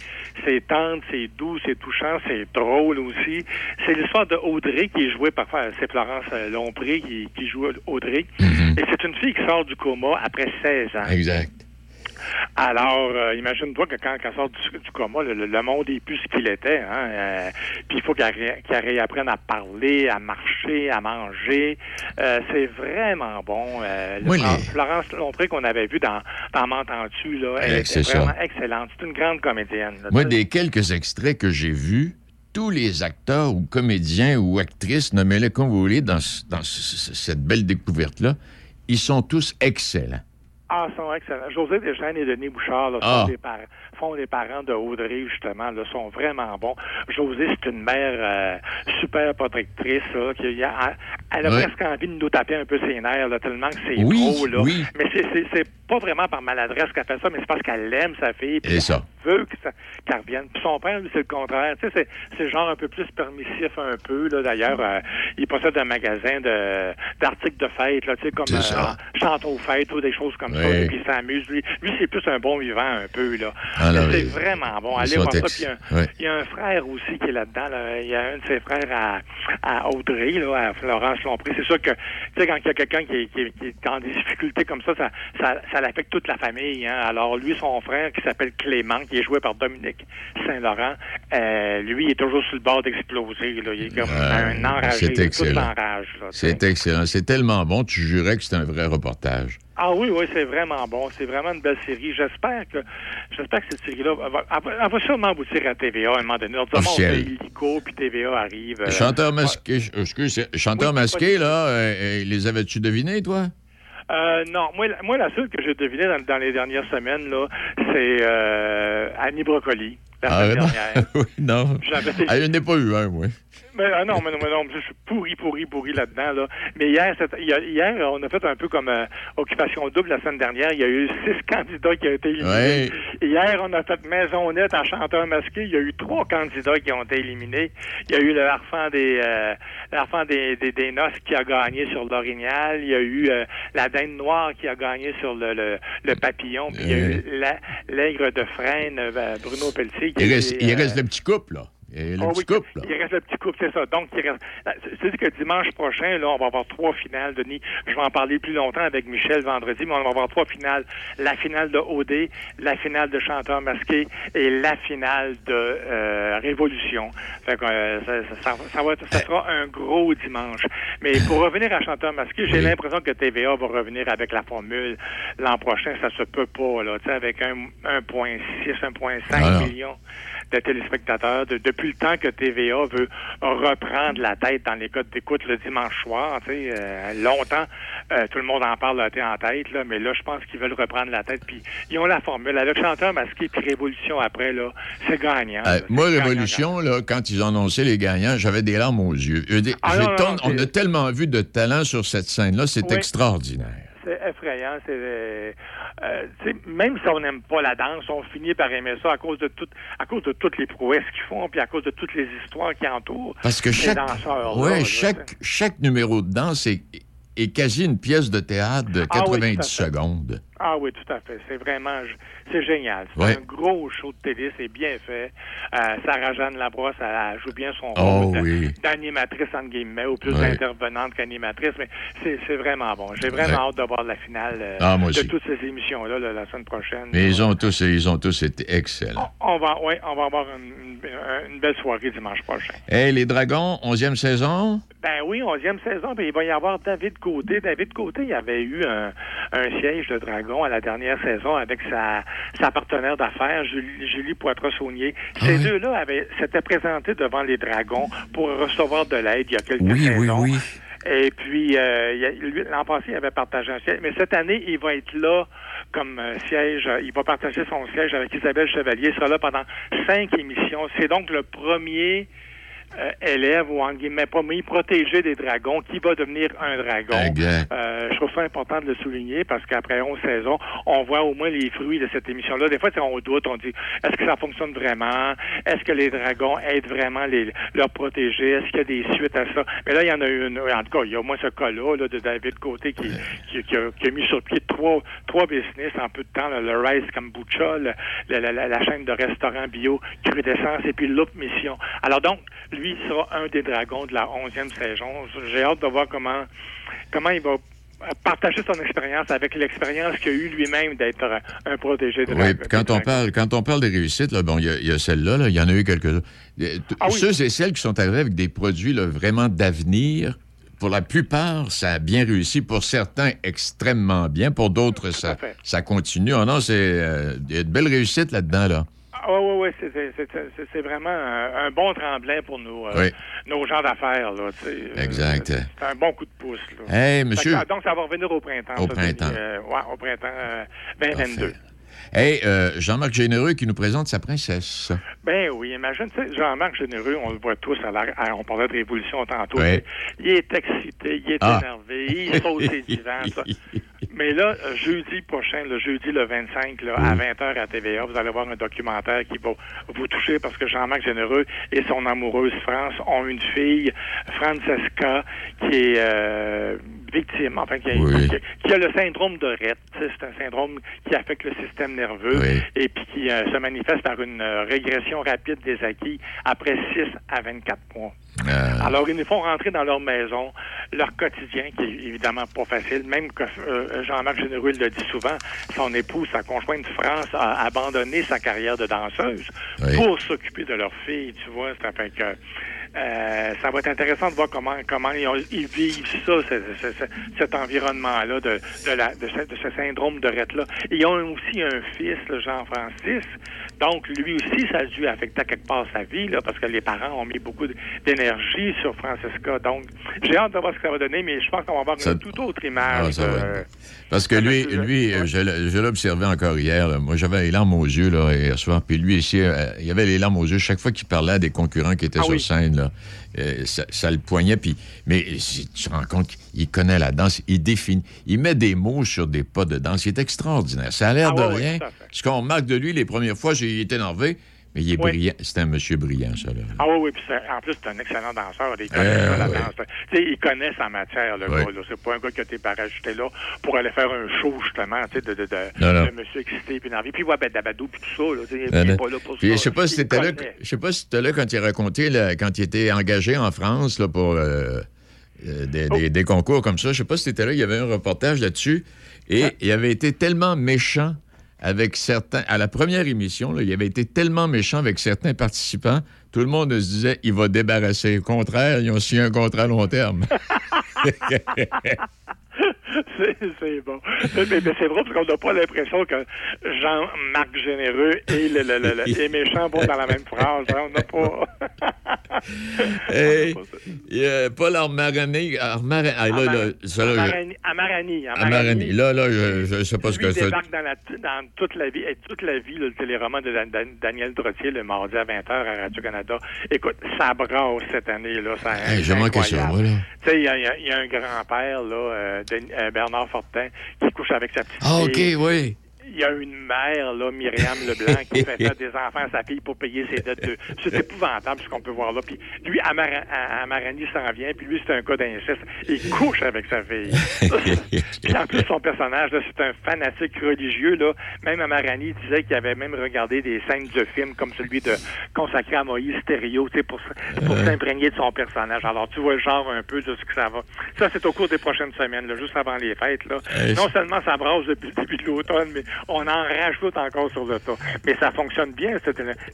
C'est tendre, c'est doux, c'est touchant, c'est drôle aussi. C'est l'histoire de Audrey qui est jouée parfois. C'est Florence euh, Lompré qui, qui joue Audrey. Et c'est une fille qui sort du coma après 16 ans. Mm-hmm. Exact. Alors, euh, imagine-toi que quand elle sort du, du coma, le, le monde est plus ce qu'il était. Hein, euh, Puis il faut qu'elle ré- qu'elle réapprenne à parler, à marcher, à manger. Euh, c'est vraiment bon. Euh, le les- Florence Lompré qu'on avait vu dans, dans M'entends-tu, là, elle était c'est ça. vraiment excellente. C'est une grande comédienne. là, Moi, des quelques extraits que j'ai vus, tous les acteurs ou comédiens ou actrices, nommez-les comme vous voulez, dans, ce- dans ce- ce- cette belle découverte-là, ils sont tous excellents. Ah, sont excellents. José Deschaines et Denis Bouchard là, Ah. sont, des par- font des parents de Audrey, justement, là, sont vraiment bons. José, c'est une mère euh, super protectrice. Là, qui, elle a, elle a Ouais. presque envie de nous taper un peu ses nerfs, là, tellement que c'est Oui, gros. Là. oui. Mais c'est- pas vraiment par maladresse qu'elle fait ça, mais c'est parce qu'elle aime sa fille. Et ça. Veut que ça- qu'elle revienne. Puis son père, lui, c'est le contraire. Tu sais, c'est- c'est genre un peu plus permissif un peu. Là. D'ailleurs, euh, il possède un magasin de d'articles de fête, là, tu sais, comme euh, chante aux fêtes ou des choses comme ça. Là, Puis il s'amuse. Lui, lui c'est plus un bon vivant un peu. là. Ah, c'est vraiment bon. Allez voir ça. Puis il y a un- ouais. il y a un frère aussi qui est là-dedans. là. Il y a un de ses frères à, à Audrey, là, à Florence Lompré. C'est sûr que, tu sais, quand il y a quelqu'un qui, est- qui, est- qui est en difficulté comme ça, ça, ça, ça l'affecte toute la famille. Hein. Alors, lui, son frère, qui s'appelle Clément, qui est joué par Dominique Saint-Laurent, euh, lui, il est toujours sur le bord d'exploser. là. Il est comme un enragé. c'est excellent. C'est excellent. C'est tellement bon, tu jurais que c'était un vrai reportage. Ah oui, oui, c'est vraiment bon. C'est vraiment une belle série. J'espère que j'espère que cette série-là va, elle va- sûrement aboutir à TVA à un moment donné. Autrement, on Officiel. illico, puis TVA arrive. euh, chanteur masqué, excuse, c'est- chanteur Oui, masqué, là, euh, les avais-tu devinés, toi? Euh, non, moi, la- moi, la seule que j'ai devinée dans, dans les dernières semaines, là, c'est euh, Annie Brocoli, la Ah, semaine non. dernière. oui, non. J'avais- Ah, je n'ai pas eu un, moi. Mais ah non, mais non, mais non, je suis pourri, pourri, pourri là-dedans. Là. Mais hier, hier, on a fait un peu comme euh, occupation double la semaine dernière. Il y a eu six candidats qui ont été éliminés. Ouais. Hier, on a fait maison nette en chanteur masqué. Il y a eu trois candidats qui ont été éliminés. Il y a eu le des euh, des, des, des noces qui a gagné sur l'orignal. Il y a eu euh, la dinde noire qui a gagné sur le, le, le papillon. Puis il y a eu la- l'aigre de frêne, euh, Bruno Pelletier. qui Il reste, été, il euh, reste le petit couple, là. Et le Ah petit oui, couple, là. Il reste le petit couple, c'est ça. Donc, il reste. C'est que dimanche prochain, là, on va avoir trois finales, Denis. Je vais en parler plus longtemps avec Michel vendredi, mais on va avoir trois finales. La finale de OD, la finale de Chanteur masqué et la finale de euh, Révolution. Fait que, euh, ça, ça- ça- va être- ça sera un gros dimanche. Mais pour revenir à Chanteur masqué, j'ai l'impression que TVA va revenir avec la formule l'an prochain. Ça se peut pas, là. Tu sais, avec un 1,6, 1,5 Ah non. millions de téléspectateurs. De- depuis le temps que TVA veut reprendre la tête dans les codes d'écoute le dimanche soir, tu sais, euh, longtemps, euh, tout le monde en parle, en tête, là, mais là, je pense qu'ils veulent reprendre la tête. Puis ils ont la formule. Avec Chanteur masqué puis Révolution après, là, c'est gagnant. Euh, là. moi, Révolution, là, quand ils ont annoncé les gagnants, j'avais des larmes aux yeux. Ah, j'ai non, non, tant- non, on a tellement vu de talent sur cette scène-là, c'est Oui. extraordinaire. C'est effrayant. C'est euh, euh, même si on n'aime pas la danse, on finit par aimer ça à cause de tout, à cause de toutes les prouesses qu'ils font, puis à cause de toutes les histoires qui entourent Parce que les chaque, danseurs. ouais, là, là, chaque, chaque numéro de danse est, est quasi une pièce de théâtre de Ah oui, 90 tout à fait. secondes. Ah oui, tout à fait. C'est vraiment, c'est génial. C'est Ouais. un gros show de télé, c'est bien fait. Euh, Sarah Jeanne Labrosse, elle, joue bien son Oh rôle oui. d'animatrice entre guillemets, ou plus Ouais. d'intervenante qu'animatrice, mais c'est vraiment bon. J'ai vraiment Ouais. hâte de voir la finale euh, Ah, de aussi. toutes ces émissions-là là, la semaine prochaine. Mais ils ont tous, ils ont tous été excellents. On va, ouais, on va avoir une, une- une belle soirée dimanche prochain. Hey, les Dragons, 11e saison? Ben oui, onzième saison, puis il va y avoir David Côté. David Côté, il avait eu un, un siège de dragon à la dernière saison avec sa, sa partenaire d'affaires, Julie, Julie Poitras-Saunier. Ces deux-là avaient- s'étaient présentés devant les dragons pour recevoir de l'aide il y a quelques Oui, oui, saisons. oui. Et puis, euh, l'an passé, il avait partagé un siège. Mais cette année, il va être là comme euh, siège. euh, Il va partager son siège avec Isabelle Chevalier. Il sera là pendant cinq émissions. C'est donc le premier euh, élève ou en guillemets premier protégé des dragons qui va devenir un dragon? Euh, je trouve ça important de le souligner parce qu'après 11 saisons, on voit au moins les fruits de cette émission-là. Des fois, on doute, on dit est-ce que ça fonctionne vraiment? Est-ce que les dragons aident vraiment les, leurs protégés Est-ce qu'il y a des suites à ça? Mais là, il y en a eu une. En tout cas, il y a au moins ce cas-là là, de David Côté qui, qui, qui a, qui a mis sur pied trois, trois business en peu de temps là, le Rice Kombucha, le- la, la- la- la chaîne de restaurants bio Crudescence et puis Loop Mission. Alors donc, lui il sera un des dragons de la 11e saison. J'ai hâte de voir comment comment il va partager son expérience avec l'expérience qu'il a eu lui-même d'être un, protégé de Oui, quand on parle, quand on parle des réussites, là, bon, il y a- a, celle-là, là, il y en a eu quelques-uns. Euh, Ah oui. Ceux et celles qui sont arrivés avec des produits là, vraiment d'avenir, pour la plupart, ça a bien réussi. Pour certains, extrêmement bien. Pour d'autres, ça, ça continue. Oh non, c'est euh, il y a de belles réussites là-dedans, là. Ah, oui, oui, oui, c'est- c'est- c'est c'est- c'est vraiment un, un bon tremblin pour nos, euh, Oui. nos gens d'affaires. Euh, Exact. C'est un bon coup de pouce. Là. Hey, monsieur. Que, donc, ça va revenir au printemps. Au ça, printemps. Euh, ouais, au printemps euh, 2022. Hey, euh, Jean-Marc Généreux qui nous présente sa princesse. Ben oui, imagine, Jean-Marc Généreux, on le voit tous, à la- à- on parlait de révolution tantôt. Ouais. Il est excité, il est Ah. énervé, il saute ses divans. ça. Mais là, jeudi prochain, le jeudi le 25, là, à 20h à TVA, vous allez voir un documentaire qui va vous toucher parce que Jean-Marc Généreux et son amoureuse France ont une fille, Francesca, qui est euh, victime, enfin, qui, a- Oui. qui a- qui a le syndrome de Rett. C'est un syndrome qui affecte le système nerveux Oui. et puis qui euh, se manifeste par une euh, régression rapide des acquis après 6 à 24 mois. Euh, Alors, ils nous font rentrer dans leur maison, leur quotidien, qui est évidemment pas facile, même que euh, Jean-Marc Généreux le dit souvent, son épouse, sa conjointe France, a abandonné sa carrière de danseuse Oui. pour s'occuper de leur fille, tu vois. Ça fait que euh, ça va être intéressant de voir comment comment ils, ont- ils vivent ça, ce- ce- ce- cet environnement-là de, de, la, de, ce, de ce syndrome de Rett-là. Ils ont aussi un fils, le Jean-Francis. Donc, lui aussi, ça a dû affecter quelque part sa vie, là, parce que les parents ont mis beaucoup d'énergie sur Francesca. Donc, j'ai hâte de voir ce que ça va donner, mais je pense qu'on va avoir Ça- une toute autre image. Ah, être Parce que lui, lui euh, je, l'ai- je l'ai observé encore hier. là. Moi, j'avais les larmes aux yeux là, hier soir. Puis lui ici, euh, il avait les larmes aux yeux chaque fois qu'il parlait à des concurrents qui étaient Ah sur oui. scène. Là. Euh, ça, ça le poignait. Puis, mais si tu te rends compte qu'il connaît la danse, il définit, il met des mots sur des pas de danse. Il est extraordinaire. Ça a l'air Ah de rien. Ce qu'on remarque de lui les premières fois, j'ai été énervé. Mais il est brillant. C'est un monsieur brillant, ça. Là. Ah oui, oui. Puis en plus, c'est un excellent danseur. Il connaît, euh, la danse. il connaît sa matière, le gars. C'est pas un gars qui a été parachuté là pour aller faire un show, justement, de, de, de, de, monsieur excité puis envie. Puis il voit Bedabadou puis tout ça. Là, il n'est pas là pour ça. Je sais pas si c'était là, je sais pas si c'était là quand il racontait, là, quand il était engagé en France là, pour euh, euh, des, oh. des, des, concours comme ça. Je sais pas si c'était là, il y avait un reportage là-dessus. Et il avait été tellement méchant avec certains. À la première émission, il avait été tellement méchant avec certains participants, tout le monde se disait il va débarrasser. Au contraire, ils ont signé un contrat à long terme. c'est bon. Mais, c'est vrai parce qu'on n'a pas l'impression que Jean-Marc Généreux et, le, le, le, méchant vont dans la même phrase. Hein. On n'a pas. hey, a Paul Armarani. Armarani. Ah, là, là, Amarani, Amarani, Amarani. Là, là, je ne sais pas ce que c'est. débarque dans, la, dans toute la vie, toute la vie, le téléroman de Daniel Trottier, le mardi à 20h à Radio-Canada. Écoute, ça brasse cette année. là. Ça, hey, J'ai manqué ça, moi. Tu sais, il y, y, a un grand-père, là, euh, euh, Bernard Fortin, qui couche avec sa petite Ah, OK, oui il y a une mère, là, Myriam Leblanc, qui fait faire des enfants à sa fille pour payer ses dettes de. C'est épouvantable ce qu'on peut voir là. Puis lui, Amarani s'en vient, puis lui, c'est un cas d'inceste. Il couche avec sa fille. puis en plus, son personnage, c'est un fanatique religieux. Là. Même Amarani disait qu'il avait même regardé des scènes de films comme celui de consacré à Moïse Stéréo, pour, pour s'imprégner de son personnage. Alors, tu vois le genre un peu de ce que ça va. Ça, c'est au cours des prochaines semaines, là, juste avant les fêtes. Là. non seulement ça brasse depuis le début de l'automne, mais on en rajoute encore sur le tas. Mais ça fonctionne bien.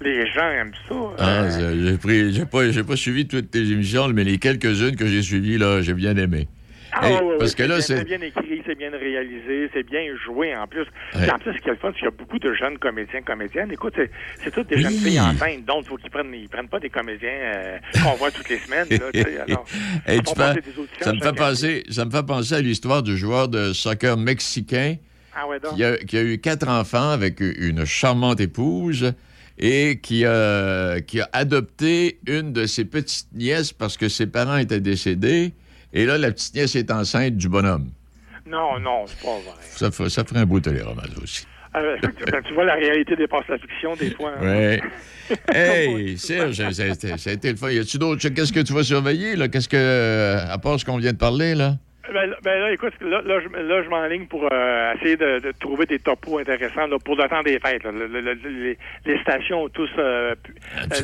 Les gens aiment ça. Ah, j'ai pas, pas suivi toutes tes émissions, mais les quelques-unes que j'ai suivies, là, j'ai bien aimé. Ah, parce que là, c'est bien écrit, c'est bien réalisé, c'est bien joué en plus. En plus, ce qui est le fun, c'est qu'il y a beaucoup de jeunes comédiens, comédiennes. Écoute, c'est toutes des jeunes filles enceintes, donc il faut qu'ils prennent, ils prennent pas des comédiens euh, qu'on voit toutes les semaines. Là, alors, ça, me fait penser, ça me fait penser à l'histoire du joueur de soccer mexicain ah qui, a, eu quatre enfants avec une charmante épouse et qui a, qui a adopté une de ses petites nièces parce que ses parents étaient décédés. Et là, la petite nièce est enceinte du bonhomme. Non, non, c'est pas vrai. Ça, ferait un beau téléroman, aussi. Ah, tu vois, la réalité dépasse la fiction, des fois. Hein. Oui. hey, Serge, ça a, été, le fun. Y a-tu d'autres... Qu'est-ce que tu vas surveiller, là? Qu'est-ce que... À part ce qu'on vient de parler, là? Ben, ben, là, écoute, là, là, je, là, je m'enligne pour euh, essayer de, de, trouver des topos intéressants là, pour le temps des fêtes. Là. Le, le, les, les, stations ont tous euh,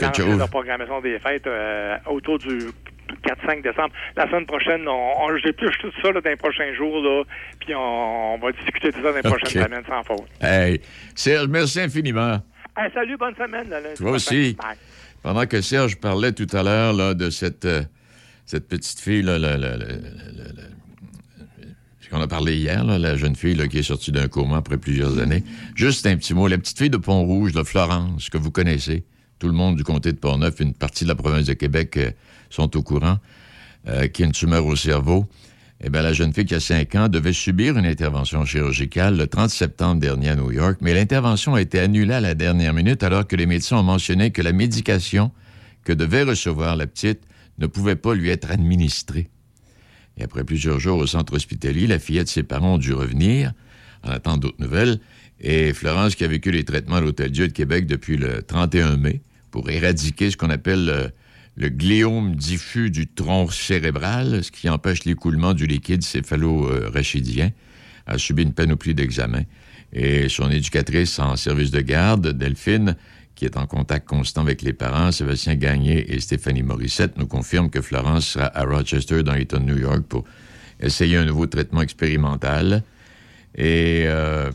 lancé leur programmation des fêtes euh, autour du 4-5 décembre. La semaine prochaine, on, on j'épluche tout ça là, dans les prochains jours, là, puis on, on, va discuter de ça dans les prochaines semaines sans faute. Hey, Serge, merci infiniment. Hey, salut, bonne semaine. Là, Toi aussi. Pendant que Serge parlait tout à l'heure de cette, euh, cette petite fille, là, la, la, la, on a parlé hier, la jeune fille qui est sortie d'un coma après plusieurs années. Juste un petit mot. La petite fille de Pont-Rouge, Florence, que vous connaissez. Tout le monde du comté de Pont-Neuf, une partie de la province de Québec euh, sont au courant, euh, qui a une tumeur au cerveau. Eh bien, la jeune fille qui a 5 ans devait subir une intervention chirurgicale le 30 septembre dernier à New York, mais l'intervention a été annulée à la dernière minute alors que les médecins ont mentionné que la médication que devait recevoir la petite ne pouvait pas lui être administrée. Et après plusieurs jours au centre hospitalier, la fillette de ses parents ont dû revenir en attendant d'autres nouvelles. Et Florence, qui a vécu les traitements à l'Hôtel Dieu de Québec depuis le 31 mai pour éradiquer ce qu'on appelle le, gliome diffus du tronc cérébral, ce qui empêche l'écoulement du liquide céphalo-rachidien, a subi une panoplie d'examens. Et son éducatrice en service de garde, Delphine, qui est en contact constant avec les parents, Sébastien Gagné et Stéphanie Morissette, nous confirment que Florence sera à Rochester, dans l'État de New York, pour essayer un nouveau traitement expérimental. Et euh,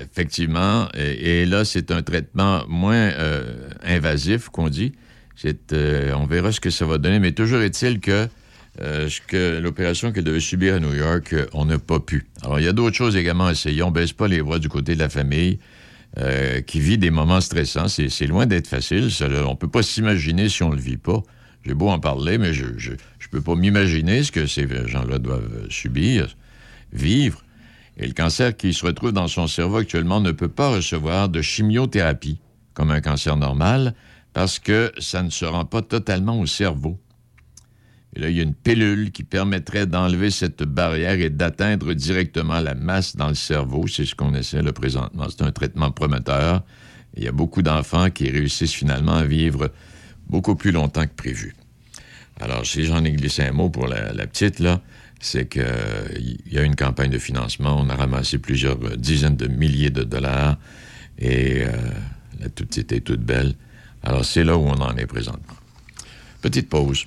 effectivement, et, là, c'est un traitement moins euh, invasif qu'on dit. Euh, on verra ce que ça va donner, mais toujours est-il que, que l'opération qu'elle devait subir à New York, on n'a pas pu. Alors, il y a d'autres choses également à essayer. On ne baisse pas les bras du côté de la famille. Euh, qui vit des moments stressants. C'est loin d'être facile. on ne peut pas s'imaginer si on ne le vit pas. J'ai beau en parler, mais je ne peux pas m'imaginer ce que ces gens-là doivent subir, vivre. Et le cancer qui se retrouve dans son cerveau actuellement ne peut pas recevoir de chimiothérapie comme un cancer normal parce que ça ne se rend pas totalement au cerveau. Et là, il y a une pilule qui permettrait d'enlever cette barrière et d'atteindre directement la masse dans le cerveau. C'est ce qu'on essaie là présentement. C'est un traitement prometteur. il y a beaucoup d'enfants qui réussissent finalement à vivre beaucoup plus longtemps que prévu. Alors, si j'en ai glissé un mot pour la, petite, là, c'est qu'il y a une campagne de financement. On a ramassé plusieurs dizaines de milliers de dollars et euh, la toute petite est toute belle. Alors, c'est là où on en est présentement. Petite pause.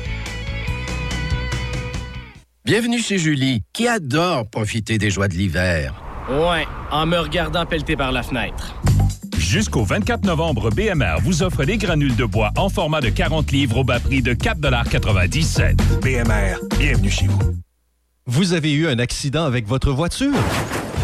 Bienvenue chez Julie, qui adore profiter des joies de l'hiver. Ouais, en me regardant pelleter par la fenêtre. Jusqu'au 24 novembre, BMR vous offre des granules de bois en format de 40 livres au bas prix de 4,97 BMR, bienvenue chez vous. Vous avez eu un accident avec votre voiture?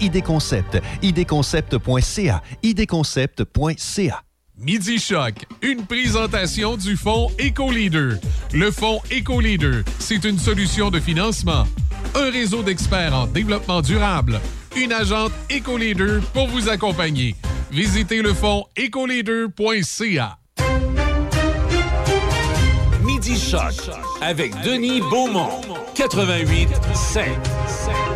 ID-Concept. idconcept.ca. idconcept.ca. Midi Choc, une présentation du fonds EcoLeader. Le fonds EcoLeader, c'est une solution de financement, un réseau d'experts en développement durable, une agente EcoLeader pour vous accompagner. Visitez le fonds ecoleader.ca. Midi Choc avec Denis Beaumont, 88 5.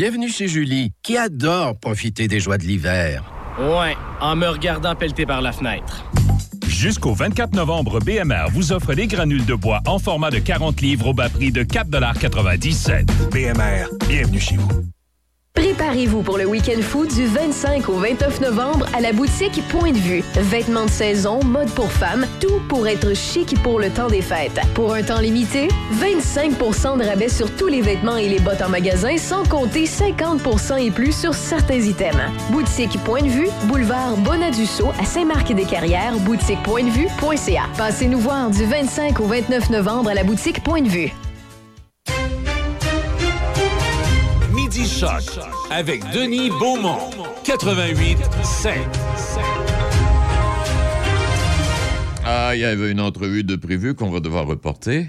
Bienvenue chez Julie, qui adore profiter des joies de l'hiver. Ouais, en me regardant pelleter par la fenêtre. Jusqu'au 24 novembre, BMR vous offre des granules de bois en format de 40 livres au bas prix de 4,97 BMR, bienvenue chez vous. Préparez-vous pour le week-end food du 25 au 29 novembre à la boutique Point de Vue. Vêtements de saison, mode pour femmes, tout pour être chic pour le temps des fêtes. Pour un temps limité, 25% de rabais sur tous les vêtements et les bottes en magasin, sans compter 50% et plus sur certains items. Boutique Point de Vue, boulevard Bonadusseau à Saint-Marc-des-Carrières, boutiquepointdevue.ca. Passez nous voir du 25 au 29 novembre à la boutique Point de Vue. Avec Denis Beaumont, 88 5. Ah, il y avait une entrevue de prévu qu'on va devoir reporter.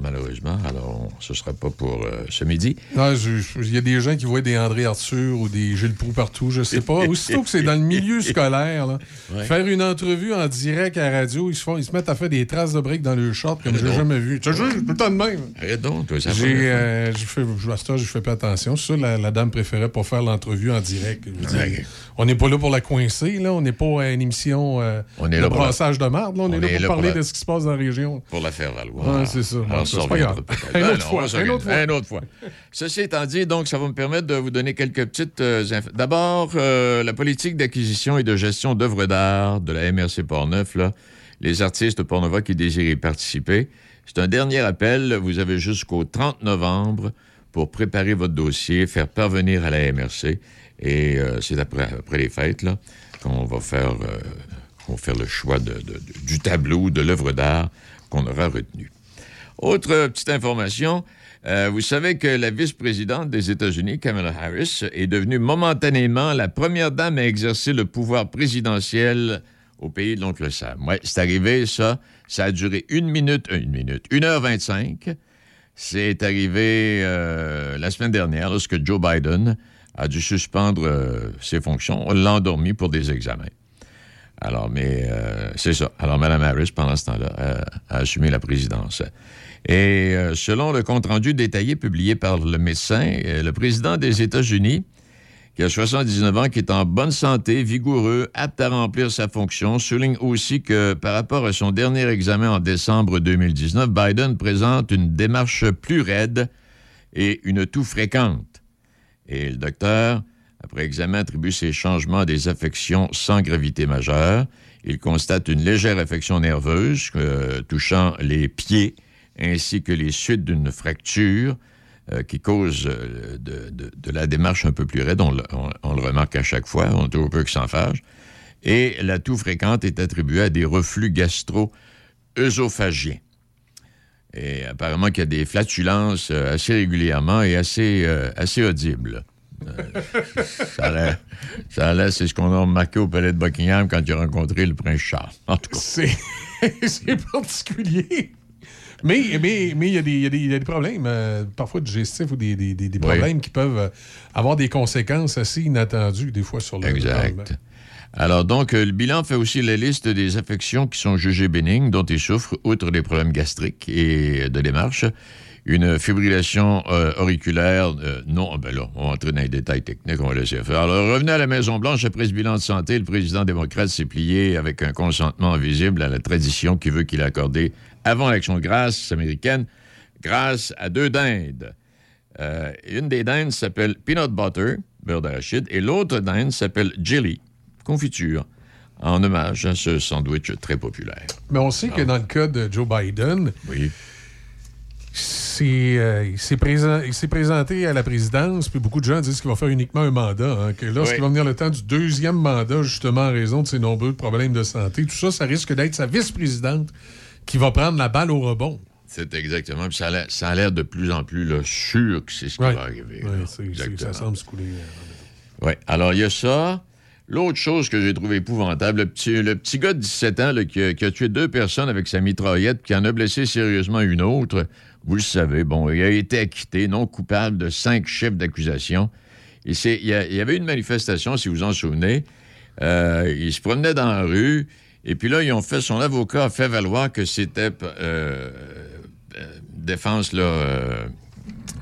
Malheureusement, alors ce ne sera pas pour euh, ce midi. Je- je- Il y a des gens qui voient des André Arthur ou des Gilles Proux partout, je sais pas. Aussitôt que c'est dans le milieu scolaire, là, Ouais. faire une entrevue en direct à la radio, ils se, font, ils se mettent à faire des traces de briques dans le short comme j'ai donc. jamais vu. Tu sais, je- tout le temps de même. Arrête donc, toi, ça J'ai, euh, je- je fais pas attention. C'est ça, la, la dame préférait pas faire l'entrevue en direct. Je. On n'est pas là pour la coincer, là. On n'est pas à une émission euh, On est de là la- brassage de marde. là. On, est là pour là pour parler la- de ce qui se passe dans la région. Pour la faire valoir. Ouais, c'est ça. Alors, Bon, pas grave. Ben autre non, fois, on s'organiser. autre fois. Une autre fois. Ceci étant dit, donc, ça va me permettre de vous donner quelques petites euh. D'abord, euh, la politique d'acquisition et de gestion d'œuvres d'art de la MRC Portneuf, là, les artistes pornova qui désirent y participer. C'est un dernier appel. Vous avez jusqu'au 30 novembre pour préparer votre dossier, faire parvenir à la MRC. Et euh, c'est après, les fêtes qu'on va faire, euh, va faire le choix du tableau, de l'œuvre d'art qu'on aura retenu. Autre petite information, euh, vous savez que la vice-présidente des États-Unis, Kamala Harris, est devenue momentanément la première dame à exercer le pouvoir présidentiel au pays de l'oncle Sam. Ouais, c'est arrivé, ça. Ça a duré une minute, une minute, une heure vingt-cinq. C'est arrivé la semaine dernière, lorsque Joe Biden a dû suspendre euh, ses fonctions. On l'a pour des examens. Alors, mais euh, c'est ça. Alors, Mme Harris, pendant ce temps-là, euh, a assumé la présidence. Et selon le compte-rendu détaillé publié par le médecin, le président des États-Unis, qui a 79 ans, qui est en bonne santé, vigoureux, apte à remplir sa fonction, souligne aussi que par rapport à son dernier examen en décembre 2019, Biden présente une démarche plus raide et une toux fréquente. Et le docteur, après examen, attribue ces changements à des affections sans gravité majeure. Il constate une légère affection nerveuse euh, touchant les pieds ainsi que les suites d'une fracture euh, qui cause euh, de, la démarche un peu plus raide. On, le- remarque à chaque fois, on au peu que s'en fâche. Et la toux fréquente est attribuée à des reflux gastro-œsophagiens. Et apparemment qu'il y a des flatulences euh, assez régulièrement et assez, euh, assez audibles. Euh, ça l'air, c'est ce qu'on a remarqué au palais de Buckingham quand il a rencontré le prince Charles. En tout cas. C'est particulier. Mais mais mais il y, a des- il y il y a des problèmes, euh, parfois digestifs ou des, des- des- des Oui. problèmes qui peuvent avoir des conséquences assez inattendues, des fois, sur le Exact. Alors donc, euh, le bilan fait aussi la liste des affections qui sont jugées bénignes, dont il souffre, outre des problèmes gastriques et de démarche, une fibrillation euh, auriculaire. euh, non, ben là, on va entrer dans les détails techniques, on va laisser faire. Alors, revenu à la Maison-Blanche, après ce bilan de santé, le président démocrate s'est plié avec un consentement visible à la tradition qui veut qu'il ait accordé, avant l'action de grâce américaine, grâce à deux dindes. Une des dindes s'appelle peanut butter, beurre d'arachide, et l'autre dinde s'appelle jelly, confiture, en hommage à ce sandwich très populaire. Mais on sait que dans le cas de Joe Biden, c'est, euh, il s'est présent- présenté à la présidence, puis beaucoup de gens disent qu'il va faire uniquement un mandat. hein, que lorsqu'il Oui. va venir le temps du deuxième mandat, justement en raison de ses nombreux problèmes de santé, tout ça, ça risque d'être sa vice-présidente qui va prendre la balle au rebond. C'est exactement. Puis ça a l'air- de plus en plus là, sûr que c'est ce qui Ouais. va arriver. Exactement. ça semble se couler. euh, Oui. Alors, il y a ça. L'autre chose que j'ai trouvé épouvantable, le petit, gars de 17 ans qui, a, tué deux personnes avec sa mitraillette, qui en a blessé sérieusement une autre, vous le savez, bon, il a été acquitté, non coupable de cinq chefs d'accusation. Il y avait une manifestation, si vous en souvenez. Euh, il se promenait dans la rue, et puis là, ils ont fait, son avocat a fait valoir que c'était euh, euh, défense, là, euh,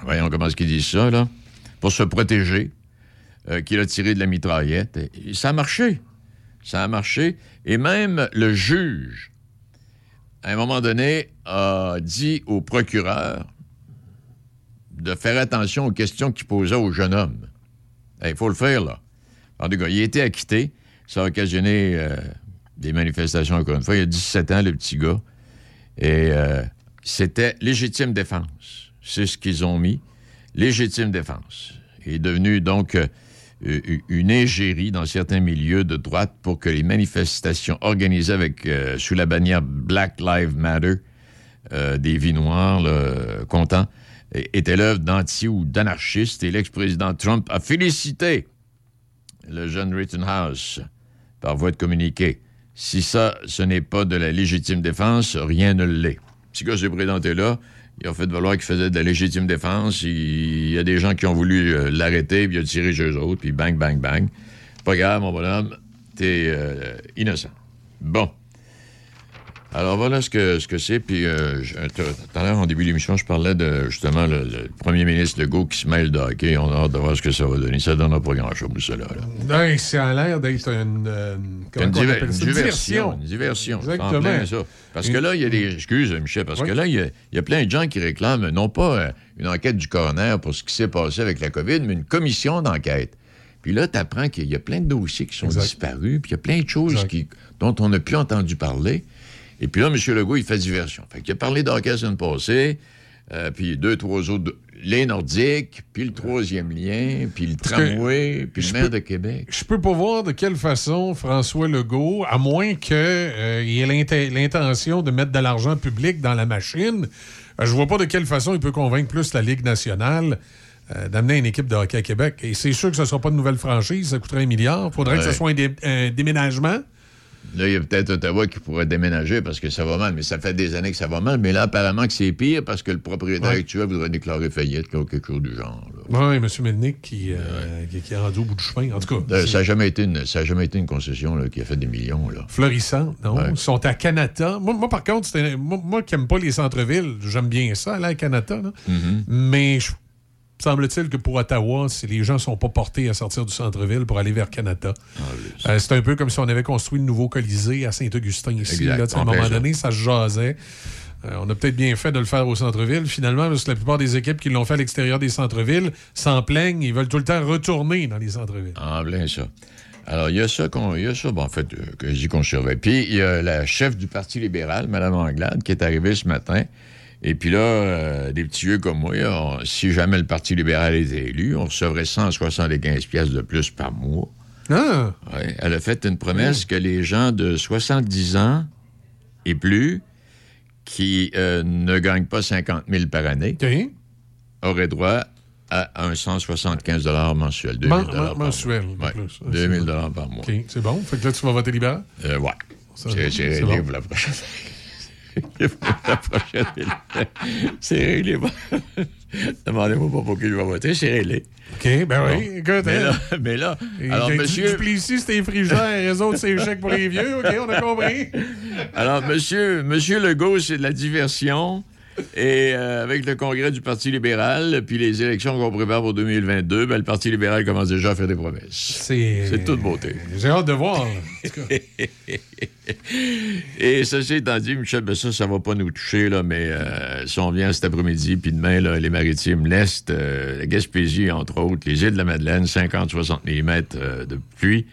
voyons comment est-ce qu'ils disent ça, là, pour se protéger euh, qu'il a tiré de la mitraillette. Et ça a marché. Ça a marché. Et même le juge, à un moment donné, a dit au procureur de faire attention aux questions qu'il posait au jeune homme. Il faut le faire, là. En tout cas, il a été acquitté. Ça a occasionné euh, des manifestations, encore une fois. Il a 17 ans, le petit gars. Et euh, c'était légitime défense. C'est ce qu'ils ont mis. Légitime défense. Il est devenu donc une égérie dans certains milieux de droite pour que les manifestations organisées avec, sous la bannière Black Lives Matter, des vies noires, contents, étaient l'œuvre d'anti ou d'anarchistes. Et l'ex-président Trump a félicité le jeune Rittenhouse par voie de communiqué. Si ça, ce n'est pas de la légitime défense, rien ne l'est. Ce gars s'est présenté là, il a fait valoir qu'il faisait de la légitime défense. Il, y a des gens qui ont voulu euh, l'arrêter, puis il a tiré chez eux autres, puis bang, bang, bang. Pas grave, mon bonhomme, t'es euh, innocent. Bon. Alors voilà ce que ce que c'est. Puis euh, tout à l'heure, en début d'émission, je parlais de justement le, premier ministre Legault qui se mêle de hockey. On a hâte de voir ce que ça va donner. Ça donnera pas grand-chose, cela. Là. Ben, ça a l'air d'être une, euh, une, diversion. Une diversion. Exactement. ça. Parce que là, il y a des. Excuse, Michel, parce que là, il y, a, plein de gens qui réclament non pas euh, une enquête du coroner pour ce qui s'est passé avec la COVID, mais une commission d'enquête. Puis là, tu apprends qu'il y a plein de dossiers qui sont disparus, puis il y a plein de choses qui, dont on n'a plus entendu parler. Et puis là, M. Legault, il fait diversion. Fait qu'il a parlé d'hockey la semaine passée, euh, puis deux, trois autres, les Nordiques, puis le troisième lien, puis le tramway, puis le maire de Québec. Je peux pas voir de quelle façon François Legault, à moins qu'il euh, ait l'intention de mettre de l'argent public dans la machine, euh, je vois pas de quelle façon il peut convaincre plus la Ligue nationale d'amener une équipe de hockey à Québec. Et c'est sûr que ce ne sera pas de nouvelle franchise, ça coûterait un milliard. Il faudrait que ce soit un déménagement. Là, il y a peut-être Ottawa qui pourrait déménager parce que ça va mal, mais ça fait des années que ça va mal. Mais là, apparemment que c'est pire parce que le propriétaire actuel voudrait déclarer faillite ou quelque chose du genre. Oui, M. Melnick qui, euh, qui, est rendu au bout du chemin. En tout cas, euh, ça n'a jamais, été une, jamais été une concession qui a fait des millions. Là. Florissant, non? Ils sont à Canada. Moi, par contre, moi, moi, qui n'aime pas les centres-villes, j'aime bien ça, là, à Canada. Mm-hmm. Mais je semble-t-il que pour Ottawa, si les gens ne sont pas portés à sortir du centre-ville pour aller vers Canada, ah, euh, c'est un peu comme si on avait construit le nouveau Colisée à Saint-Augustin ici. à un moment donné, ça se jasait. Euh, on a peut-être bien fait de le faire au centre-ville, finalement, parce que la plupart des équipes qui l'ont fait à l'extérieur des centres-villes s'en plaignent. Ils veulent tout le temps retourner dans les centres-villes. En plein ça. Alors, il y a ça, qu'on, il y a ça bon, en fait, euh, que je dis qu'on surveille. Puis, il y a la chef du Parti libéral, Mme Anglade, qui est arrivée ce matin et puis là, euh, des petits vieux comme moi, si jamais le Parti libéral était élu, on recevrait 175 pièces de plus par mois. Ah! elle a fait une promesse que les gens de 70 ans et plus qui euh, ne gagnent pas 50 000 par année auraient droit à un 175 mensuel. 2 000 mensuel, par mois. 2 000 par mois. C'est bon. Fait que là, tu vas voter libéral? Euh, ouais. C'est réglé pour la prochaine la prochaine C'est réglé. Demandez-moi pas pour qui je vais voter, c'est réglé. OK, ben oui, écoute. Mais hein. là, mais là alors, monsieur... Duplessis, c'était frigère, les autres, c'est chèque pour les vieux. OK, on a compris. alors, monsieur, monsieur Legault, c'est de la diversion. Et euh, avec le congrès du Parti libéral, puis les élections qu'on prépare pour 2022, ben, le Parti libéral commence déjà à faire des promesses. C'est toute beauté. J'ai hâte de voir. Et ceci étant dit, Michel, ben ça, ça va pas nous toucher, là, mais euh, si on vient cet après-midi, puis demain, là, les maritimes, l'Est, euh, la Gaspésie, entre autres, les îles de la Madeleine, 50-60 mm de pluie,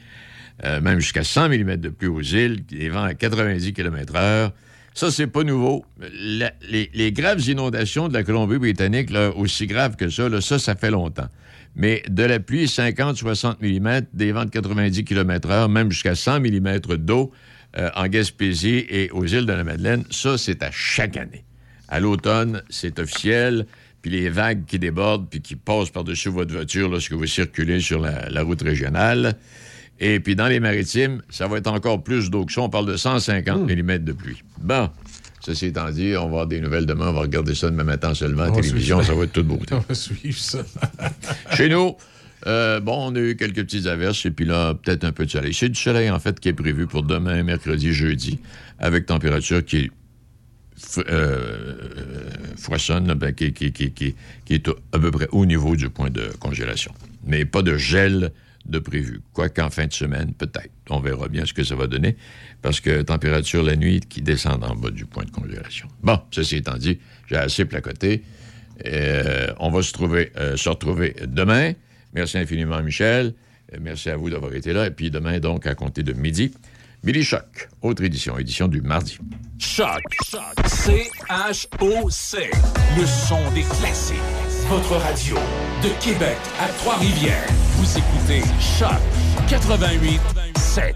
même jusqu'à 100 mm de pluie aux îles, des vents à 90 km/h. Ça, c'est pas nouveau. les, graves inondations de la Colombie-Britannique, aussi graves que ça, ça, ça fait longtemps. Mais de la pluie, 50-60 mm, des vents de 90 km/h, même jusqu'à 100 mm d'eau euh, en Gaspésie et aux îles de la Madeleine, ça, c'est à chaque année. À l'automne, c'est officiel. Puis les vagues qui débordent puis qui passent par-dessus votre voiture lorsque vous circulez sur la route régionale. Et puis dans les maritimes, ça va être encore plus d'eau que ça. On parle de 150 hmm. mm de pluie. Bon. Ceci étant dit, on va avoir des nouvelles demain. On va regarder ça demain matin seulement à la télévision. Ça va être tout beau. On va suivre ça. Chez nous, euh, bon, on a eu quelques petites averses et puis là, peut-être un peu de soleil. C'est du soleil, en fait, qui est prévu pour demain, mercredi, jeudi, avec température qui euh, foisonne, ben, qui, qui, est à peu près au niveau du point de congélation. Mais pas de gel de prévu. Quoique en fin de semaine, peut-être. On verra bien ce que ça va donner, parce que température la nuit qui descend en bas du point de congélation. Bon, ceci étant dit, j'ai assez placoté. Euh, on va se, trouver, euh, se retrouver demain. Merci infiniment, Michel. Euh, merci à vous d'avoir été là. Et puis demain, donc, à compter de midi, Billy Choc, autre édition, édition du mardi. Choc, Choc, C-H-O-C, le son des classiques. Votre radio de Québec à Trois-Rivières. Vous écoutez Choc 88 7.